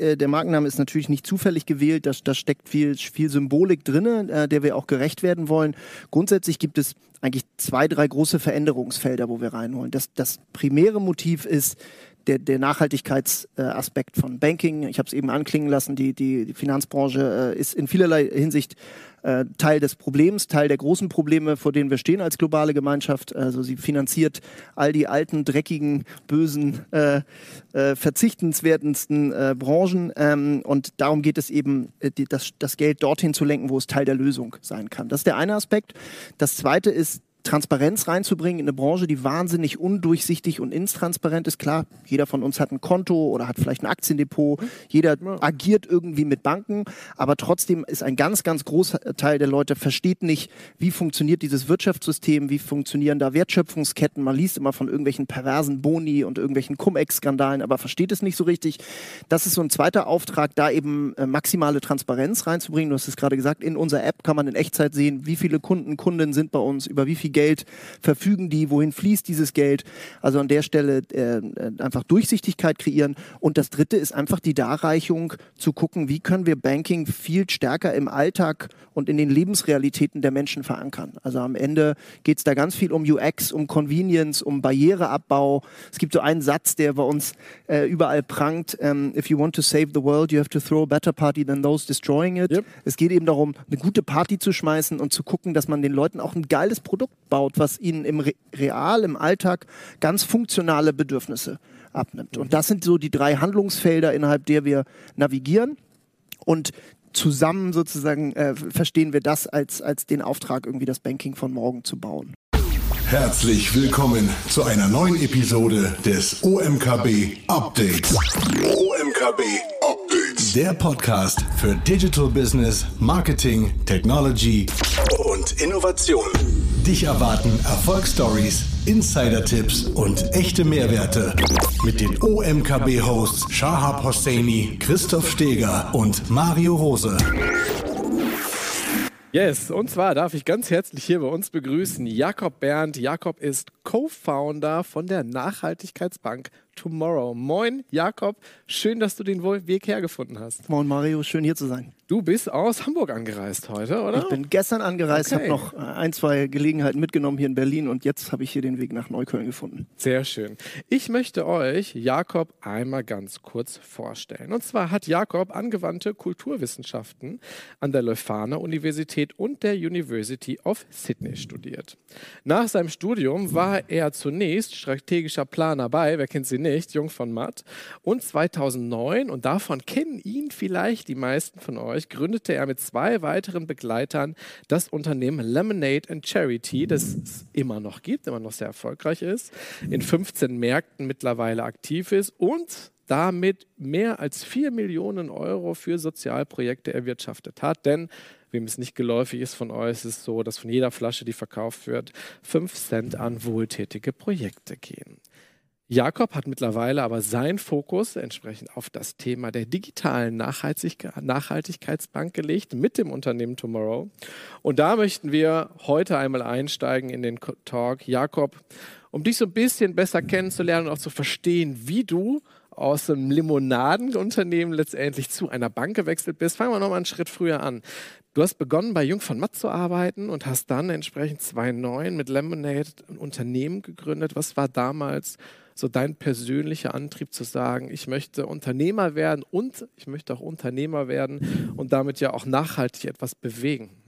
äh, der Markenname ist natürlich nicht zufällig gewählt, da, da steckt viel, viel Symbolik drin, äh, der wir auch gerecht werden wollen. Grundsätzlich gibt es eigentlich zwei, drei große Veränderungsfelder, wo wir reinholen. Das, das primäre Motiv ist, der, der Nachhaltigkeitsaspekt von Banking. Ich habe es eben anklingen lassen, die, die, die Finanzbranche äh, ist in vielerlei Hinsicht äh, Teil des Problems, Teil der großen Probleme, vor denen wir stehen als globale Gemeinschaft. Also sie finanziert all die alten, dreckigen, bösen, äh, äh, verzichtenswertesten äh, Branchen. Ähm, und darum geht es eben, äh, die, das, das Geld dorthin zu lenken, wo es Teil der Lösung sein kann. Das ist der eine Aspekt. Das zweite ist Transparenz reinzubringen in eine Branche, die wahnsinnig undurchsichtig und intransparent ist. Klar, jeder von uns hat ein Konto oder hat vielleicht ein Aktiendepot, jeder agiert irgendwie mit Banken, aber trotzdem ist ein ganz, ganz großer Teil der Leute versteht nicht, wie funktioniert dieses Wirtschaftssystem, wie funktionieren da Wertschöpfungsketten. Man liest immer von irgendwelchen perversen Boni und irgendwelchen Cum-Ex-Skandalen, aber versteht es nicht so richtig. Das ist so ein zweiter Auftrag, da eben äh, maximale Transparenz reinzubringen. Du hast es gerade gesagt, in unserer App kann man in Echtzeit sehen, wie viele Kunden, Kundinnen sind bei uns, über wie viel viel Geld verfügen die, wohin fließt dieses Geld. Also an der Stelle äh, einfach Durchsichtigkeit kreieren. Und das Dritte ist einfach die Darreichung zu gucken, wie können wir Banking viel stärker im Alltag und in den Lebensrealitäten der Menschen verankern. Also am Ende geht es da ganz viel um UX, um Convenience, um Barriereabbau. Es gibt so einen Satz, der bei uns äh, überall prangt. Ähm, If you want to save the world, you have to throw a better party than those destroying it. Yep. Es geht eben darum, eine gute Party zu schmeißen und zu gucken, dass man den Leuten auch ein geiles Produkt baut, was ihnen im Re Real, im Alltag ganz funktionale Bedürfnisse abnimmt. Und das sind so die drei Handlungsfelder, innerhalb der wir navigieren. Und zusammen sozusagen äh, verstehen wir das als, als den Auftrag, irgendwie das Banking von morgen zu bauen. Herzlich willkommen zu einer neuen Episode des OMKB Updates. OMKB Updates. Der Podcast für Digital Business, Marketing, Technology und Innovation. Dich erwarten Erfolgsstories, Insider-Tipps und echte Mehrwerte mit den OMKB-Hosts Shahab Hosseini, Christoph Steger und Mario Rose. Yes, und zwar darf ich ganz herzlich hier bei uns begrüßen Jakob Berndt. Jakob ist Co-Founder von der Nachhaltigkeitsbank Tomorrow. Moin, Jakob. Schön, dass du den Weg hergefunden hast. Moin, Mario. Schön, hier zu sein. Du bist aus Hamburg angereist heute, oder? Ich bin gestern angereist, okay. habe noch ein, zwei Gelegenheiten mitgenommen hier in Berlin und jetzt habe ich hier den Weg nach Neukölln gefunden. Sehr schön. Ich möchte euch Jakob einmal ganz kurz vorstellen. Und zwar hat Jakob angewandte Kulturwissenschaften an der Leuphana Universität und der University of Sydney studiert. Nach seinem Studium war er zunächst strategischer Planer bei, wer kennt sie nicht, Jung von Matt. Und 2009, und davon kennen ihn vielleicht die meisten von euch, gründete er mit zwei weiteren Begleitern das Unternehmen Lemonade and Charity, das es immer noch gibt, immer noch sehr erfolgreich ist, in 15 Märkten mittlerweile aktiv ist und damit mehr als 4 Millionen Euro für Sozialprojekte erwirtschaftet hat. Denn wem es nicht geläufig ist von euch, ist es so, dass von jeder Flasche, die verkauft wird, 5 Cent an wohltätige Projekte gehen. Jakob hat mittlerweile aber seinen Fokus entsprechend auf das Thema der digitalen Nachhaltigkeitsbank gelegt mit dem Unternehmen Tomorrow. Und da möchten wir heute einmal einsteigen in den Talk. Jakob, um dich so ein bisschen besser kennenzulernen und auch zu verstehen, wie du aus einem Limonadenunternehmen letztendlich zu einer Bank gewechselt bist, fangen wir nochmal einen Schritt früher an. Du hast begonnen, bei Jung von Matt zu arbeiten und hast dann entsprechend 2009 mit Lemonade ein Unternehmen gegründet. Was war damals so dein persönlicher Antrieb zu sagen, ich möchte Unternehmer werden und ich möchte auch Unternehmer werden und damit ja auch nachhaltig etwas bewegen?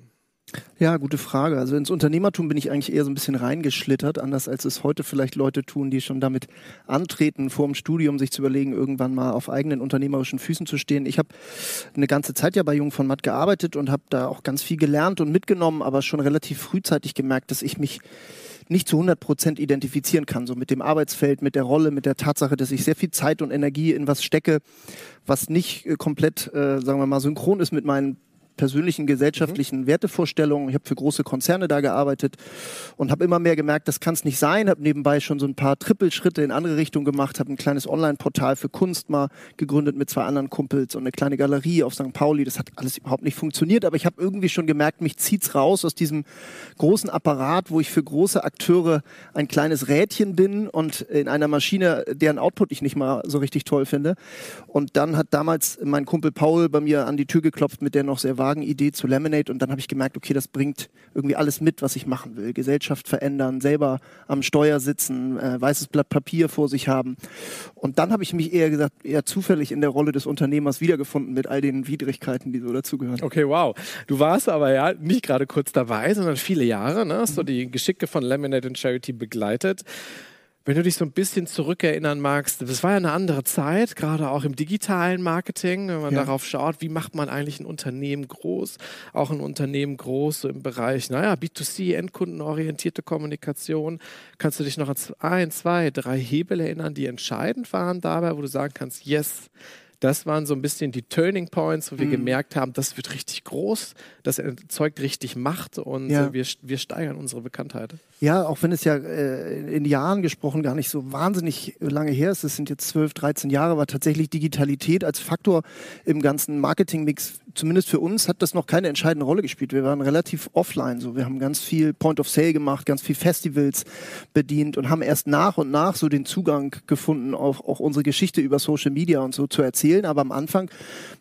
Ja, gute Frage. Also ins Unternehmertum bin ich eigentlich eher so ein bisschen reingeschlittert, anders als es heute vielleicht Leute tun, die schon damit antreten, vor dem Studium sich zu überlegen, irgendwann mal auf eigenen unternehmerischen Füßen zu stehen. Ich habe eine ganze Zeit ja bei Jung von Matt gearbeitet und habe da auch ganz viel gelernt und mitgenommen, aber schon relativ frühzeitig gemerkt, dass ich mich nicht zu 100 Prozent identifizieren kann, so mit dem Arbeitsfeld, mit der Rolle, mit der Tatsache, dass ich sehr viel Zeit und Energie in was stecke, was nicht äh, komplett, äh, sagen wir mal, synchron ist mit meinen persönlichen gesellschaftlichen mhm. Wertevorstellungen. Ich habe für große Konzerne da gearbeitet und habe immer mehr gemerkt, das kann es nicht sein. Habe nebenbei schon so ein paar Trippelschritte in andere Richtungen gemacht, habe ein kleines Online-Portal für Kunst mal gegründet mit zwei anderen Kumpels und eine kleine Galerie auf St. Pauli. Das hat alles überhaupt nicht funktioniert, aber ich habe irgendwie schon gemerkt, mich zieht's raus aus diesem großen Apparat, wo ich für große Akteure ein kleines Rädchen bin und in einer Maschine, deren Output ich nicht mal so richtig toll finde. Und dann hat damals mein Kumpel Paul bei mir an die Tür geklopft mit der noch sehr vagen Idee zu Lemonade und dann habe ich gemerkt, okay, das bringt irgendwie alles mit, was ich machen will. Gesellschaft verändern, selber am Steuer sitzen, äh, weißes Blatt Papier vor sich haben. Und dann habe ich mich eher gesagt, eher zufällig in der Rolle des Unternehmers wiedergefunden mit all den Widrigkeiten, die so dazugehören. Okay, wow. Du warst aber ja nicht gerade kurz dabei, sondern viele Jahre, ne? Hast du die Geschicke von Lemonade and Charity begleitet. Wenn du dich so ein bisschen zurückerinnern magst, das war ja eine andere Zeit, gerade auch im digitalen Marketing, wenn man ja. darauf schaut, wie macht man eigentlich ein Unternehmen groß, auch ein Unternehmen groß so im Bereich, naja, B2C, endkundenorientierte Kommunikation. Kannst du dich noch an ein, zwei, drei Hebel erinnern, die entscheidend waren dabei, wo du sagen kannst, yes, das waren so ein bisschen die Turning Points, wo wir mhm. gemerkt haben, das wird richtig groß, das erzeugt richtig Macht und ja. Äh, wir, wir steigern unsere Bekanntheit. Ja, auch wenn es ja äh, in Jahren gesprochen gar nicht so wahnsinnig lange her ist, es sind jetzt 12, 13 Jahre, war tatsächlich Digitalität als Faktor im ganzen Marketingmix, zumindest für uns, hat das noch keine entscheidende Rolle gespielt. Wir waren relativ offline, so wir haben ganz viel Point of Sale gemacht, ganz viel Festivals bedient und haben erst nach und nach so den Zugang gefunden, auch, auch unsere Geschichte über Social Media und so zu erzählen erzählen, aber am Anfang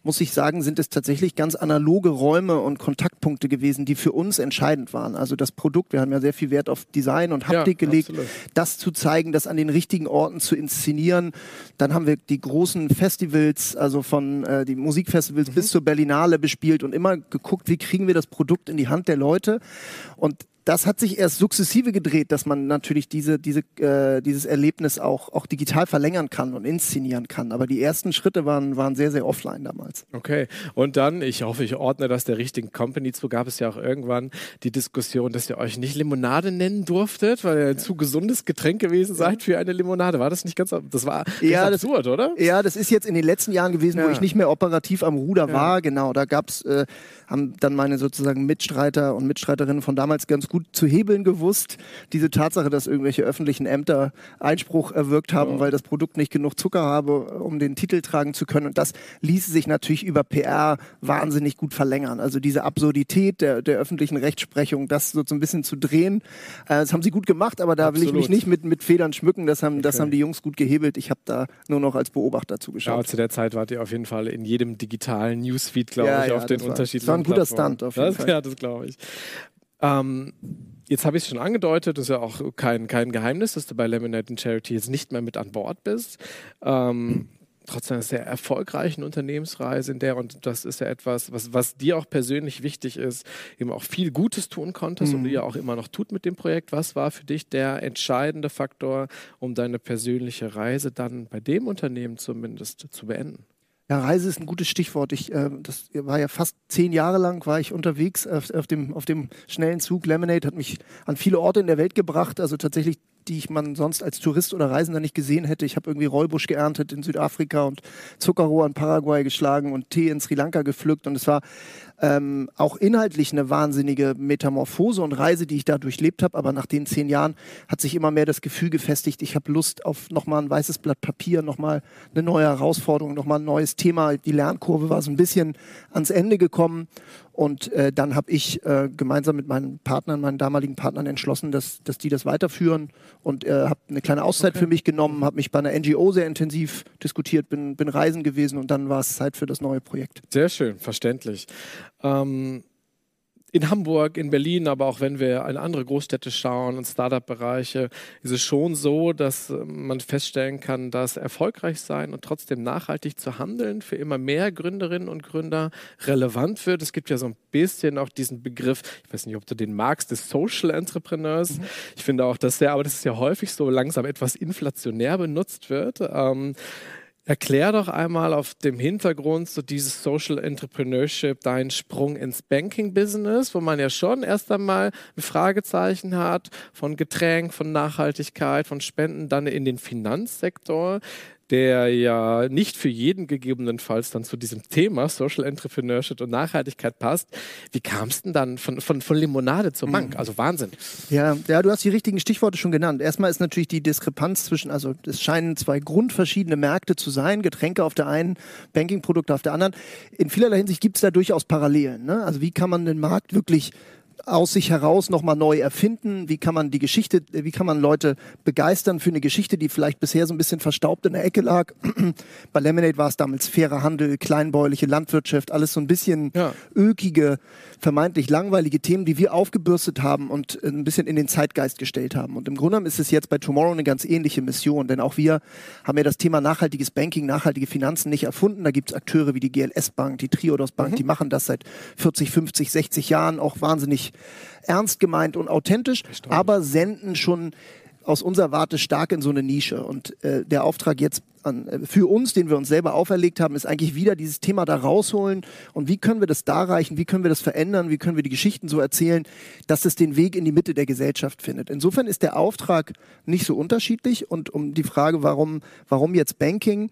muss ich sagen, sind es tatsächlich ganz analoge Räume und Kontaktpunkte gewesen, die für uns entscheidend waren. Also das Produkt, wir haben ja sehr viel Wert auf Design und Haptik ja, gelegt, absolut. das zu zeigen, das an den richtigen Orten zu inszenieren. Dann haben wir die großen Festivals, also von äh, die Musikfestivals mhm. bis zur Berlinale bespielt und immer geguckt, wie kriegen wir das Produkt in die Hand der Leute. Und das hat sich erst sukzessive gedreht, dass man natürlich diese, diese, äh, dieses Erlebnis auch, auch digital verlängern kann und inszenieren kann. Aber die ersten Schritte waren, waren sehr, sehr offline damals. Okay. Und dann, ich hoffe, ich ordne das der richtigen Company zu, gab es ja auch irgendwann die Diskussion, dass ihr euch nicht Limonade nennen durftet, weil ihr ein zu gesundes Getränk gewesen seid für eine Limonade. War das nicht ganz, das war ja, absurd, das, oder? Ja, das ist jetzt in den letzten Jahren gewesen, ja. wo ich nicht mehr operativ am Ruder ja. war. Genau, da gab es, äh, haben dann meine sozusagen Mitstreiter und Mitstreiterinnen von damals ganz gut zu hebeln gewusst. Diese Tatsache, dass irgendwelche öffentlichen Ämter Einspruch erwirkt haben, ja. weil das Produkt nicht genug Zucker habe, um den Titel tragen zu können. Und das ließe sich natürlich über PR wahnsinnig gut verlängern. Also diese Absurdität der, der öffentlichen Rechtsprechung, das so ein bisschen zu drehen, äh, das haben sie gut gemacht, aber da Absolut. will ich mich nicht mit, mit Federn schmücken. Das haben, okay. das haben die Jungs gut gehebelt. Ich habe da nur noch als Beobachter zugeschaut. Ja, zu der Zeit wart ihr auf jeden Fall in jedem digitalen Newsfeed, glaube ja, ich, ja, auf den unterschiedlichen. Das war ein guter Stunt auf jeden das, Fall. Ja, das glaube ich. Ähm, Jetzt habe ich es schon angedeutet, das ist ja auch kein, kein Geheimnis, dass du bei Lemonade Charity jetzt nicht mehr mit an Bord bist. Ähm, trotzdem einer sehr erfolgreichen Unternehmensreise in der, und das ist ja etwas, was, was dir auch persönlich wichtig ist, eben auch viel Gutes tun konntest mhm. und du ja auch immer noch tut mit dem Projekt. Was war für dich der entscheidende Faktor, um deine persönliche Reise dann bei dem Unternehmen zumindest zu beenden? Ja, Reise ist ein gutes Stichwort. Ich, äh, das war ja fast zehn Jahre lang war ich unterwegs auf, auf, dem, auf dem schnellen Zug. Lemonade hat mich an viele Orte in der Welt gebracht. Also tatsächlich die ich man sonst als Tourist oder Reisender nicht gesehen hätte. Ich habe irgendwie Rollbusch geerntet in Südafrika und Zuckerrohr in Paraguay geschlagen und Tee in Sri Lanka gepflückt. Und es war ähm, auch inhaltlich eine wahnsinnige Metamorphose und Reise, die ich da durchlebt habe. Aber nach den zehn Jahren hat sich immer mehr das Gefühl gefestigt, ich habe Lust auf nochmal ein weißes Blatt Papier, nochmal eine neue Herausforderung, nochmal ein neues Thema. Die Lernkurve war so ein bisschen ans Ende gekommen. Und äh, dann habe ich äh, gemeinsam mit meinen Partnern, meinen damaligen Partnern entschlossen, dass, dass die das weiterführen und äh, habe eine kleine Auszeit okay. für mich genommen, habe mich bei einer NGO sehr intensiv diskutiert, bin, bin reisen gewesen und dann war es Zeit für das neue Projekt. Sehr schön, verständlich. Ähm, in Hamburg, in Berlin, aber auch wenn wir in andere Großstädte schauen und Startup-Bereiche, ist es schon so, dass äh, man feststellen kann, dass erfolgreich sein und trotzdem nachhaltig zu handeln für immer mehr Gründerinnen und Gründer relevant wird. Es gibt ja so ein bisschen auch diesen Begriff, ich weiß nicht, ob du den magst, des Social Entrepreneurs. Mhm. Ich finde auch, dass der, aber das ist ja häufig so langsam etwas inflationär benutzt wird. Ähm, Erklär doch einmal auf dem Hintergrund so dieses Social Entrepreneurship, deinen Sprung ins Banking-Business, wo man ja schon erst einmal ein Fragezeichen hat von Getränk, von Nachhaltigkeit, von Spenden, dann in den Finanzsektor. Der ja nicht für jeden gegebenenfalls dann zu diesem Thema Social Entrepreneurship und Nachhaltigkeit passt. Wie kam es denn dann von, von, von Limonade zur Bank? Mhm. Also Wahnsinn. Ja, ja, du hast die richtigen Stichworte schon genannt. Erstmal ist natürlich die Diskrepanz zwischen, also es scheinen zwei grundverschiedene Märkte zu sein, Getränke auf der einen, Bankingprodukte auf der anderen. In vielerlei Hinsicht gibt es da durchaus Parallelen. Ne? Also wie kann man den Markt wirklich aus sich heraus nochmal neu erfinden? Wie kann man die Geschichte, wie kann man Leute begeistern für eine Geschichte, die vielleicht bisher so ein bisschen verstaubt in der Ecke lag? Bei Lemonade war es damals fairer Handel, kleinbäuerliche Landwirtschaft, alles so ein bisschen ja. ökige, vermeintlich langweilige Themen, die wir aufgebürstet haben und ein bisschen in den Zeitgeist gestellt haben. Und im Grunde genommen ist es jetzt bei Tomorrow eine ganz ähnliche Mission, denn auch wir haben ja das Thema nachhaltiges Banking, nachhaltige Finanzen nicht erfunden. Da gibt es Akteure wie die GLS Bank, die Triodos Bank, mhm. die machen das seit 40, 50, 60 Jahren auch wahnsinnig ernst gemeint und authentisch, aber senden schon aus unserer Warte stark in so eine Nische. Und äh, der Auftrag jetzt an, äh, für uns, den wir uns selber auferlegt haben, ist eigentlich wieder dieses Thema da rausholen. Und wie können wir das da reichen, wie können wir das verändern, wie können wir die Geschichten so erzählen, dass es den Weg in die Mitte der Gesellschaft findet. Insofern ist der Auftrag nicht so unterschiedlich. Und um die Frage, warum, warum jetzt Banking,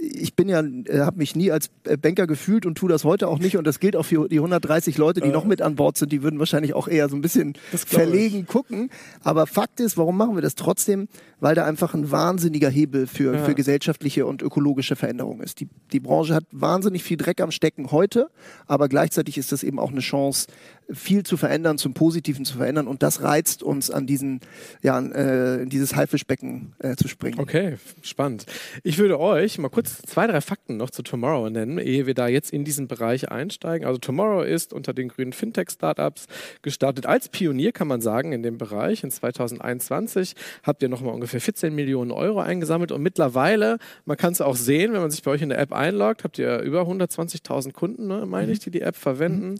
ich bin ja, äh, habe mich nie als äh, Banker gefühlt und tue das heute auch nicht. Und das gilt auch für die 130 Leute, die äh. noch mit an Bord sind. Die würden wahrscheinlich auch eher so ein bisschen verlegen gucken. Aber Fakt ist, warum machen wir das trotzdem? Weil da einfach ein wahnsinniger Hebel für, ja. für gesellschaftliche und ökologische Veränderung ist. Die, die Branche hat wahnsinnig viel Dreck am Stecken heute, aber gleichzeitig ist das eben auch eine Chance, viel zu verändern, zum Positiven zu verändern. Und das reizt uns an diesen, ja, äh, in dieses Haifischbecken äh, zu springen. Okay, spannend. Ich würde euch mal kurz zwei, drei Fakten noch zu Tomorrow nennen, ehe wir da jetzt in diesen Bereich einsteigen. Also Tomorrow ist unter den grünen Fintech-Startups gestartet als Pionier, kann man sagen, in dem Bereich. In 2021 habt ihr nochmal ungefähr 14 Millionen Euro eingesammelt und mittlerweile, man kann es auch sehen, wenn man sich bei euch in der App einloggt, habt ihr über 120.000 Kunden, ne, meine ich, die die App verwenden. Mhm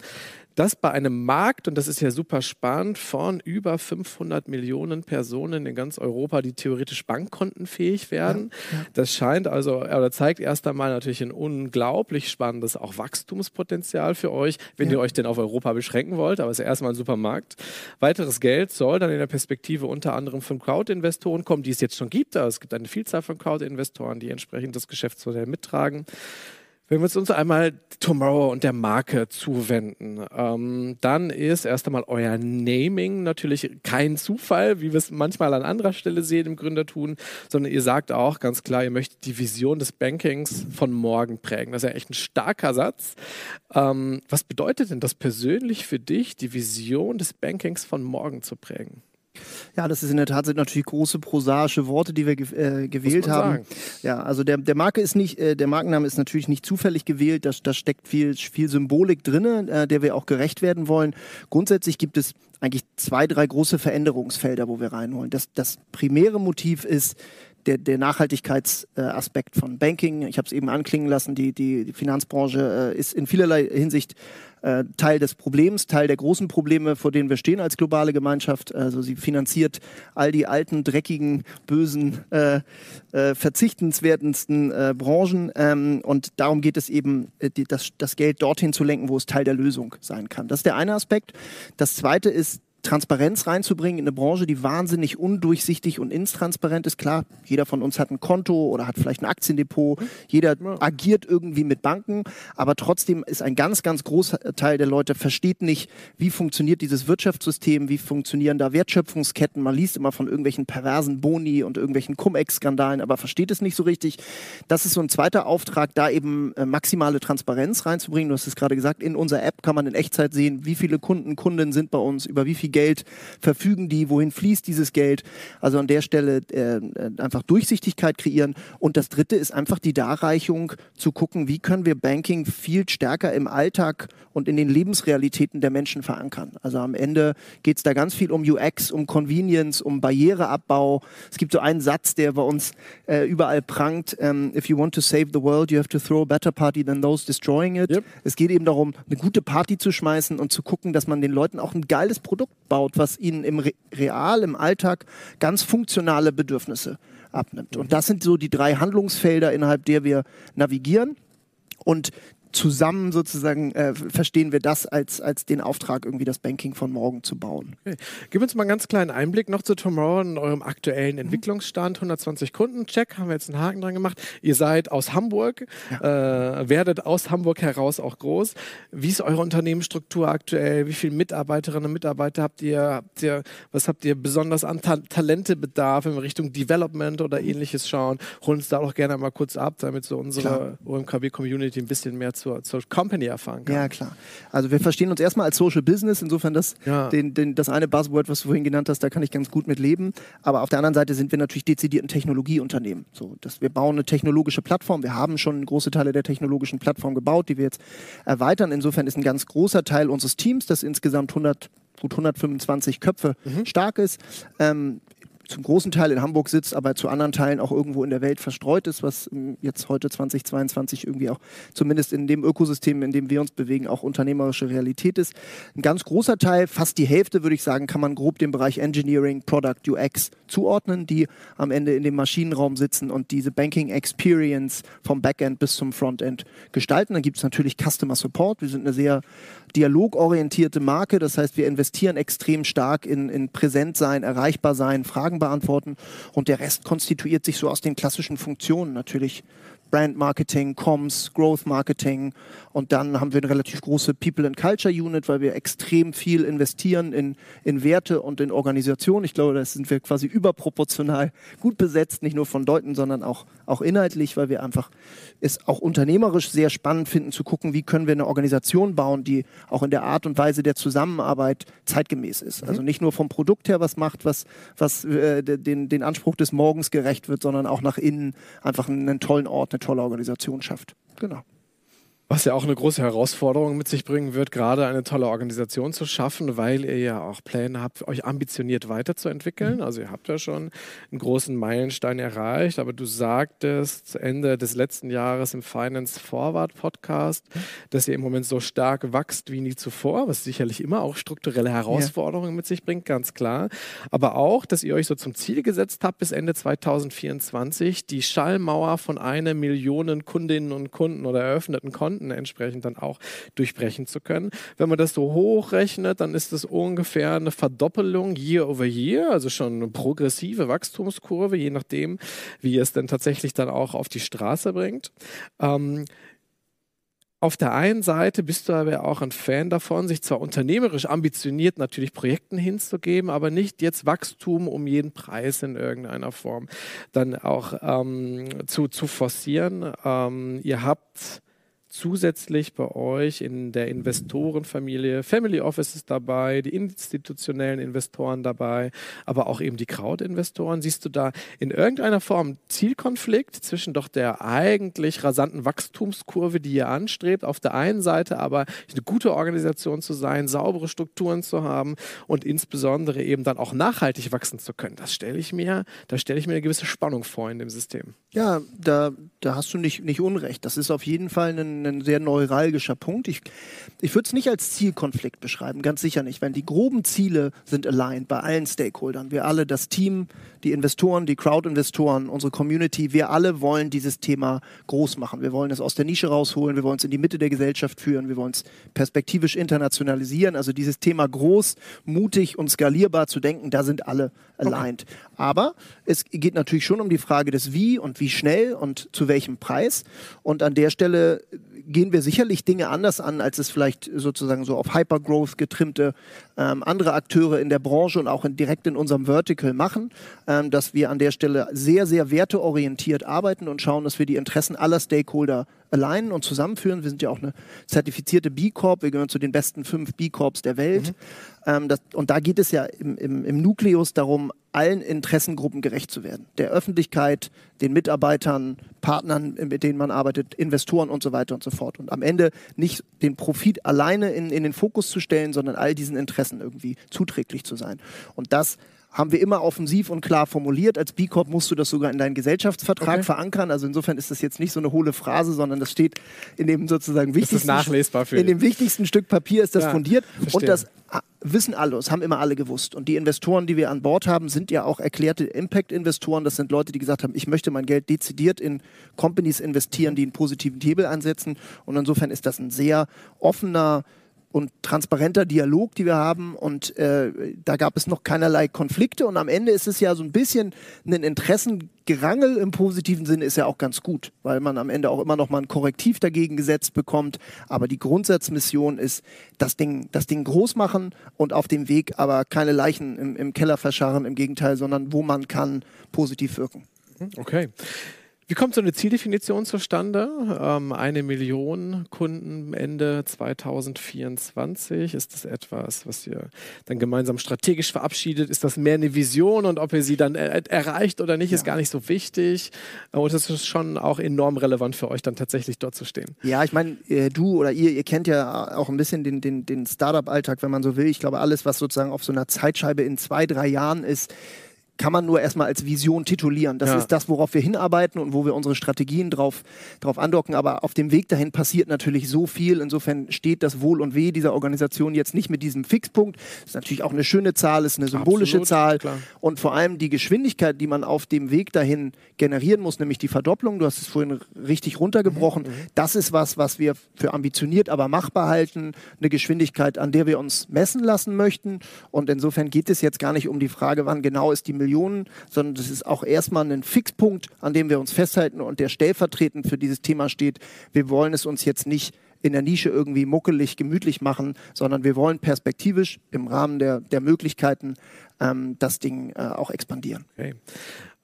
das bei einem Markt, und das ist ja super spannend, von über 500 Millionen Personen in ganz Europa, die theoretisch bankkontenfähig werden. Ja, ja. Das scheint also, oder zeigt erst einmal natürlich ein unglaublich spannendes auch Wachstumspotenzial für euch, wenn ja. ihr euch denn auf Europa beschränken wollt, aber es ist erstmal ein super Markt. Weiteres Geld soll dann in der Perspektive unter anderem von Crowd-Investoren kommen, die es jetzt schon gibt. Also es gibt eine Vielzahl von Crowd-Investoren, die entsprechend das Geschäftsmodell mittragen. Wenn wir uns einmal Tomorrow und der Marke zuwenden, ähm, dann ist erst einmal euer Naming natürlich kein Zufall, wie wir es manchmal an anderer Stelle sehen im Gründertun, sondern ihr sagt auch ganz klar, ihr möchtet die Vision des Bankings von morgen prägen. Das ist ja echt ein starker Satz. Ähm, was bedeutet denn das persönlich für dich, die Vision des Bankings von morgen zu prägen? Ja, das ist in der Tat sind natürlich große prosaische Worte, die wir ge äh, gewählt haben. Sagen. Ja, also der, der Marke ist nicht, äh, der Markenname ist natürlich nicht zufällig gewählt. Da, da steckt viel, viel Symbolik drin, äh, der wir auch gerecht werden wollen. Grundsätzlich gibt es eigentlich zwei, drei große Veränderungsfelder, wo wir reinholen. Das, das primäre Motiv ist der, der Nachhaltigkeitsaspekt von Banking. Ich habe es eben anklingen lassen, die, die, Finanzbranche äh, ist in vielerlei Hinsicht äh, Teil des Problems, Teil der großen Probleme, vor denen wir stehen als globale Gemeinschaft. Also sie finanziert all die alten, dreckigen, bösen, äh, äh, verzichtenswertesten äh, Branchen. Ähm, und darum geht es eben, äh, die, das, das Geld dorthin zu lenken, wo es Teil der Lösung sein kann. Das ist der eine Aspekt. Das zweite ist Transparenz reinzubringen in eine Branche, die wahnsinnig undurchsichtig und intransparent ist. Klar, jeder von uns hat ein Konto oder hat vielleicht ein Aktiendepot, jeder agiert irgendwie mit Banken, aber trotzdem ist ein ganz, ganz großer Teil der Leute versteht nicht, wie funktioniert dieses Wirtschaftssystem, wie funktionieren da Wertschöpfungsketten. Man liest immer von irgendwelchen perversen Boni und irgendwelchen Cum-Ex-Skandalen, aber versteht es nicht so richtig. Das ist so ein zweiter Auftrag, da eben äh, maximale Transparenz reinzubringen. Du hast es gerade gesagt, in unserer App kann man in Echtzeit sehen, wie viele Kunden, Kundinnen sind bei uns, über wie viel viel Geld verfügen die, wohin fließt dieses Geld. Also an der Stelle äh, einfach Durchsichtigkeit kreieren. Und das Dritte ist einfach die Darreichung zu gucken, wie können wir Banking viel stärker im Alltag und in den Lebensrealitäten der Menschen verankern. Also am Ende geht es da ganz viel um UX, um Convenience, um Barriereabbau. Es gibt so einen Satz, der bei uns äh, überall prangt. Ähm, If you want to save the world, you have to throw a better party than those destroying it. Yep. Es geht eben darum, eine gute Party zu schmeißen und zu gucken, dass man den Leuten auch ein geiles Produkt baut, was ihnen im Re Real, im Alltag ganz funktionale Bedürfnisse abnimmt. Und das sind so die drei Handlungsfelder, innerhalb der wir navigieren. Und zusammen sozusagen äh, verstehen wir das als, als den Auftrag, irgendwie das Banking von morgen zu bauen. Okay. Gib uns mal einen ganz kleinen Einblick noch zu Tomorrow und eurem aktuellen mhm. Entwicklungsstand. 120 Kunden, check, haben wir jetzt einen Haken dran gemacht. Ihr seid aus Hamburg, ja. äh, werdet aus Hamburg heraus auch groß. Wie ist eure Unternehmensstruktur aktuell? Wie viele Mitarbeiterinnen und Mitarbeiter habt ihr? Habt ihr was habt ihr besonders an Ta Talentebedarf in Richtung Development oder ähnliches schauen? Holen uns da auch gerne mal kurz ab, damit so unsere OMKB-Community ein bisschen mehr zur, zur Company erfahren kann. Ja, klar. Also wir verstehen uns erstmal als Social Business, insofern das, ja. den, den, das eine Buzzword, was du vorhin genannt hast, da kann ich ganz gut mit leben. Aber auf der anderen Seite sind wir natürlich dezidiert ein Technologieunternehmen. So, dass wir bauen eine technologische Plattform. Wir haben schon große Teile der technologischen Plattform gebaut, die wir jetzt erweitern. Insofern ist ein ganz großer Teil unseres Teams, das insgesamt 100 gut 125 Köpfe mhm. stark ist, ähm, zum großen Teil in Hamburg sitzt, aber zu anderen Teilen auch irgendwo in der Welt verstreut ist, was ähm, jetzt heute 2022 irgendwie auch zumindest in dem Ökosystem, in dem wir uns bewegen, auch unternehmerische Realität ist. Ein ganz großer Teil, fast die Hälfte würde ich sagen, kann man grob dem Bereich Engineering, Product, UX zuordnen, die am Ende in dem Maschinenraum sitzen und diese Banking Experience vom Backend bis zum Frontend gestalten. Dann gibt es natürlich Customer Support. Wir sind eine sehr dialogorientierte Marke. Das heißt, wir investieren extrem stark in, in Präsentsein, erreichbar sein, Fragen beantworten. Und der Rest konstituiert sich so aus den klassischen Funktionen. Natürlich Brand Marketing, Comms, Growth Marketing und dann haben wir eine relativ große People and Culture Unit, weil wir extrem viel investieren in, in Werte und in Organisation. Ich glaube, da sind wir quasi überproportional gut besetzt, nicht nur von Deuten, sondern auch, auch inhaltlich, weil wir einfach es auch unternehmerisch sehr spannend finden zu gucken, wie können wir eine Organisation bauen, die auch in der Art und Weise der Zusammenarbeit zeitgemäß ist. Also mhm. nicht nur vom Produkt her was macht, was, was äh, den, den Anspruch des Morgens gerecht wird, sondern auch nach innen einfach einen tollen Ort, eine tolle Organisation schafft. Genau. Was ja auch eine große Herausforderung mit sich bringen wird, gerade eine tolle Organisation zu schaffen, weil ihr ja auch Pläne habt, euch ambitioniert weiterzuentwickeln. Mhm. Also ihr habt ja schon einen großen Meilenstein erreicht, aber du sagtest Ende des letzten Jahres im Finance Forward Podcast, mhm. dass ihr im Moment so stark wächst wie nie zuvor, was sicherlich immer auch strukturelle Herausforderungen mit sich bringt, ganz klar. Aber auch, dass ihr euch so zum Ziel gesetzt habt, bis Ende 2024 die Schallmauer von einer Million Kundinnen und Kunden oder eröffneten Konten Konten entsprechend dann auch durchbrechen zu können. Wenn man das so hochrechnet, dann ist es ungefähr eine Verdoppelung year over year, also schon eine progressive Wachstumskurve, je nachdem, wie es denn tatsächlich dann auch auf die Straße bringt. Ähm, auf der einen Seite bist du aber auch ein Fan davon, sich zwar unternehmerisch ambitioniert natürlich Projekten hinzugeben, aber nicht jetzt Wachstum um jeden Preis in irgendeiner Form dann auch ähm, zu, zu forcieren. Ähm, ihr habt zusätzlich bei euch in der Investorenfamilie Family Offices dabei, die institutionellen Investoren dabei, aber auch eben die Crowd-Investoren. Siehst du da in irgendeiner Form Zielkonflikt zwischen doch der eigentlich rasanten Wachstumskurve, die ihr anstrebt, auf der einen Seite aber eine gute Organisation zu sein, saubere Strukturen zu haben und insbesondere eben dann auch nachhaltig wachsen zu können. Das stelle ich mir, da stelle ich mir eine gewisse Spannung vor in dem System. Ja, da, da hast du nicht, nicht Unrecht. Das ist auf jeden Fall ein, ein sehr neuralgischer Punkt. Ich, ich würde es nicht als Zielkonflikt beschreiben, ganz sicher nicht. Wenn die groben Ziele sind aligned bei allen Stakeholdern, wir alle, das Team, die Investoren, die Crowd-Investoren, unsere Community, wir alle wollen dieses Thema groß machen. Wir wollen es aus der Nische rausholen, wir wollen es in die Mitte der Gesellschaft führen, wir wollen es perspektivisch internationalisieren. Also dieses Thema groß, mutig und skalierbar zu denken, da sind alle aligned. Okay. Aber es geht natürlich schon um die Frage des Wie und wie schnell und zu welchem Preis. Und an der Stelle gehen wir sicherlich Dinge anders an, als es vielleicht sozusagen so auf Hypergrowth getrimmte ähm, andere Akteure in der Branche und auch in, direkt in unserem Vertical machen, ähm, dass wir an der Stelle sehr, sehr werteorientiert arbeiten und schauen, dass wir die Interessen aller Stakeholder alignen und zusammenführen. Wir sind ja auch eine zertifizierte B Corp, wir gehören zu den besten fünf B Corps der Welt. Mhm. Ähm, das, und da geht es ja im, im, im Nukleus darum, allen Interessengruppen gerecht zu werden. Der Öffentlichkeit, den Mitarbeitern, Partnern, mit denen man arbeitet, Investoren und so weiter und so fort. Und am Ende nicht den Profit alleine in, in den Fokus zu stellen, sondern all diesen Interessen irgendwie zuträglich zu sein. Und das haben wir immer offensiv und klar formuliert. Als B Corp musst du das sogar in deinen Gesellschaftsvertrag okay. verankern. Also insofern ist das jetzt nicht so eine hohle Phrase, sondern das steht in dem sozusagen wichtigsten, in dem wichtigsten Stück Papier ist das ja, fundiert. Verstehe. Und das wissen alle, das haben immer alle gewusst. Und die Investoren, die wir an Bord haben, sind ja auch erklärte Impact-Investoren. Das sind Leute, die gesagt haben, ich möchte mein Geld dezidiert in Companies investieren, die einen positiven Hebel einsetzen. Und insofern ist das ein sehr offener, und transparenter Dialog, die wir haben. Und äh, da gab es noch keinerlei Konflikte. Und am Ende ist es ja so ein bisschen ein Interessengerangel im positiven Sinne ist ja auch ganz gut, weil man am Ende auch immer noch mal ein Korrektiv dagegen gesetzt bekommt. Aber die Grundsatzmission ist, das Ding, das Ding groß machen und auf dem Weg aber keine Leichen im, im Keller verscharren, im Gegenteil, sondern wo man kann, positiv wirken. Okay. Wie kommt so eine Zieldefinition zustande? Ähm, eine Million Kunden Ende 2024. Ist das etwas, was ihr dann gemeinsam strategisch verabschiedet? Ist das mehr eine Vision und ob ihr sie dann er erreicht oder nicht, ja. ist gar nicht so wichtig. Und es ist schon auch enorm relevant für euch, dann tatsächlich dort zu stehen. Ja, ich meine, äh, du oder ihr, ihr kennt ja auch ein bisschen den, den, den Startup-Alltag, wenn man so will. Ich glaube, alles, was sozusagen auf so einer Zeitscheibe in zwei, drei Jahren ist, kann man nur erstmal als Vision titulieren. Das ja. ist das, worauf wir hinarbeiten und wo wir unsere Strategien drauf, drauf andocken. Aber auf dem Weg dahin passiert natürlich so viel. Insofern steht das Wohl und Weh dieser Organisation jetzt nicht mit diesem Fixpunkt. Das ist natürlich auch eine schöne Zahl, ist eine symbolische Absolut, Zahl. Klar. Und vor allem die Geschwindigkeit, die man auf dem Weg dahin generieren muss, nämlich die Verdopplung. Du hast es vorhin richtig runtergebrochen. Mhm, mhm. das ist was, was wir für ambitioniert, aber machbar halten. Eine Geschwindigkeit, an der wir uns messen lassen möchten. Und insofern geht es jetzt gar nicht um die Frage, wann genau ist die Million Millionen, sondern das ist auch erstmal ein Fixpunkt, an dem wir uns festhalten und der stellvertretend für dieses Thema steht. Wir wollen es uns jetzt nicht in der Nische irgendwie muckelig, gemütlich machen, sondern wir wollen perspektivisch im Rahmen der, der Möglichkeiten ähm, das Ding äh, auch expandieren. Okay.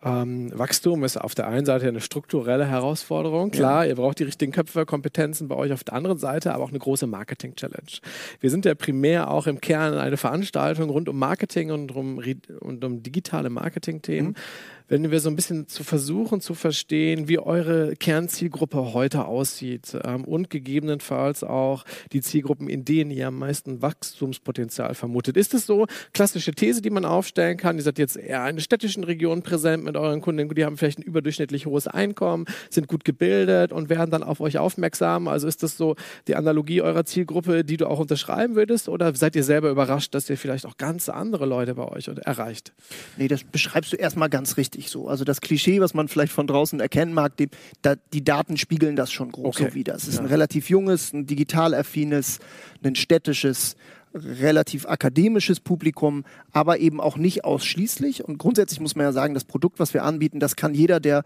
Ähm, Wachstum ist auf der einen Seite eine strukturelle Herausforderung. Klar, ja. ihr braucht die richtigen Köpfe, Kompetenzen bei euch auf der anderen Seite, aber auch eine große Marketing-Challenge. Wir sind ja primär auch im Kern eine Veranstaltung rund um Marketing und um, und um digitale Marketing-Themen. Mhm wenn wir so ein bisschen zu versuchen zu verstehen, wie eure Kernzielgruppe heute aussieht ähm, und gegebenenfalls auch die Zielgruppen, in denen ihr am meisten Wachstumspotenzial vermutet. Ist es so, klassische These, die man aufstellen kann, ihr seid jetzt eher in städtischen Regionen präsent mit euren Kunden, die haben vielleicht ein überdurchschnittlich hohes Einkommen, sind gut gebildet und werden dann auf euch aufmerksam. Also ist das so die Analogie eurer Zielgruppe, die du auch unterschreiben würdest oder seid ihr selber überrascht, dass ihr vielleicht auch ganz andere Leute bei euch erreicht? Nee, das beschreibst du erstmal ganz richtig richtig so. Also das Klischee, was man vielleicht von draußen erkennen mag, die, da, die Daten spiegeln das schon groß okay. so wieder. Es ist ja. ein relativ junges, ein digital affines, ein städtisches, relativ akademisches Publikum, aber eben auch nicht ausschließlich. Und grundsätzlich muss man ja sagen, das Produkt, was wir anbieten, das kann jeder, der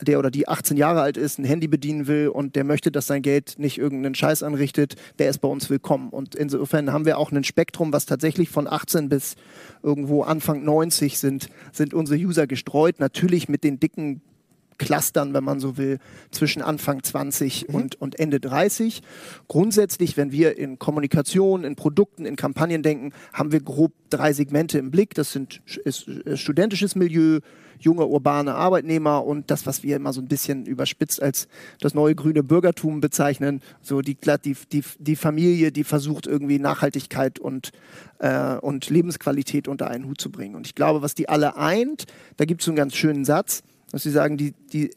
der oder die 18 Jahre alt ist, ein Handy bedienen will und der möchte, dass sein Geld nicht irgendeinen Scheiß anrichtet, der ist bei uns willkommen. Und insofern haben wir auch ein Spektrum, was tatsächlich von 18 bis irgendwo Anfang 90 sind, sind unsere User gestreut. Natürlich mit den dicken Clustern, wenn man so will, zwischen Anfang 20 mhm. und, und Ende 30. Grundsätzlich, wenn wir in Kommunikation, in Produkten, in Kampagnen denken, haben wir grob drei Segmente im Blick. Das sind ist, ist studentisches Milieu, junge urbane Arbeitnehmer und das, was wir immer so ein bisschen überspitzt als das neue grüne Bürgertum bezeichnen, so die, die, die, die Familie, die versucht irgendwie Nachhaltigkeit und, äh, und Lebensqualität unter einen Hut zu bringen. Und ich glaube, was die alle eint, da gibt es so einen ganz schönen Satz, dass sie sagen, die, die,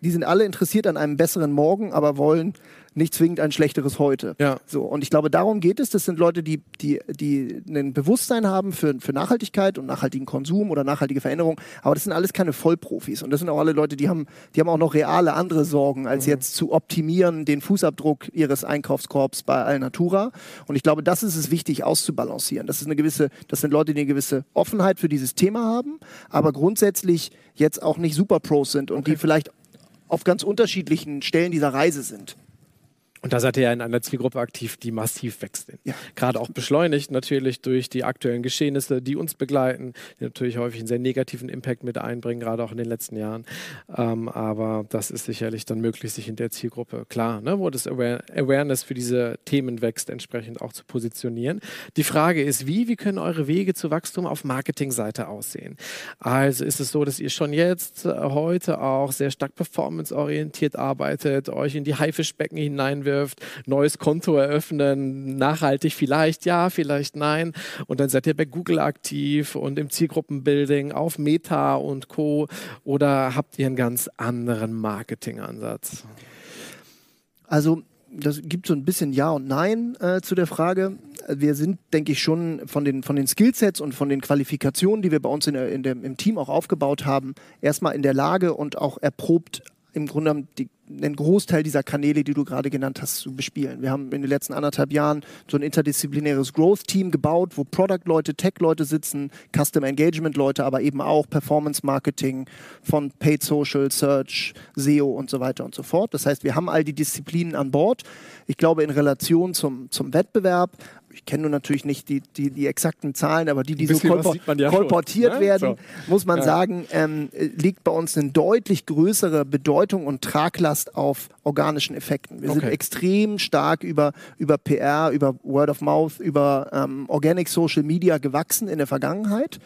die sind alle interessiert an einem besseren Morgen, aber wollen nicht zwingend ein schlechteres Heute. Ja. So, und ich glaube, darum geht es. Das sind Leute, die, die, die ein Bewusstsein haben für, für Nachhaltigkeit und nachhaltigen Konsum oder nachhaltige Veränderung. Aber das sind alles keine Vollprofis. Und das sind auch alle Leute, die haben, die haben auch noch reale andere Sorgen, als mhm. jetzt zu optimieren den Fußabdruck ihres Einkaufskorbs bei Alnatura. Und ich glaube, das ist es wichtig auszubalancieren. Das ist eine gewisse, das sind Leute, die eine gewisse Offenheit für dieses Thema haben, aber grundsätzlich jetzt auch nicht Super Pros sind und okay. die vielleicht auf ganz unterschiedlichen Stellen dieser Reise sind. Und da seid ihr ja in einer Zielgruppe aktiv, die massiv wächst. Ja. Gerade auch beschleunigt natürlich durch die aktuellen Geschehnisse, die uns begleiten, die natürlich häufig einen sehr negativen Impact mit einbringen, gerade auch in den letzten Jahren. Ähm, aber das ist sicherlich dann möglich, sich in der Zielgruppe, klar, ne, wo das Aware Awareness für diese Themen wächst, entsprechend auch zu positionieren. Die Frage ist, wie, wie können eure Wege zu Wachstum auf Marketingseite aussehen? Also ist es so, dass ihr schon jetzt äh, heute auch sehr stark performanceorientiert arbeitet, euch in die Haifischbecken hinein reinwirft, neues Konto eröffnen, nachhaltig vielleicht ja, vielleicht nein. Und dann seid ihr bei Google aktiv und im Zielgruppenbuilding auf Meta und Co. Oder habt ihr einen ganz anderen Marketingansatz? Also das gibt so ein bisschen Ja und Nein äh, zu der Frage. Wir sind, denke ich, schon von den, von den Skillsets und von den Qualifikationen, die wir bei uns in in der, im Team auch aufgebaut haben, erstmal in der Lage und auch erprobt, im Grunde die, einen Großteil dieser Kanäle, die du gerade genannt hast, zu bespielen. Wir haben in den letzten anderthalb Jahren so ein interdisziplinäres Growth-Team gebaut, wo Product-Leute, Tech-Leute sitzen, Custom Engagement-Leute, aber eben auch Performance-Marketing von Paid Social, Search, SEO und so weiter und so fort. Das heißt, wir haben all die Disziplinen an Bord. Ich glaube, in Relation zum, zum Wettbewerb ich kenne nur natürlich nicht die, die, die, exakten Zahlen, aber die, die so kolpor ja kolportiert schon, ne? werden, so. muss man ja. sagen, ähm, liegt bei uns eine deutlich größere Bedeutung und Traglast auf organischen Effekten. Wir okay. sind extrem stark über, über PR, über Word of Mouth, über ähm, Organic Social Media gewachsen in der Vergangenheit.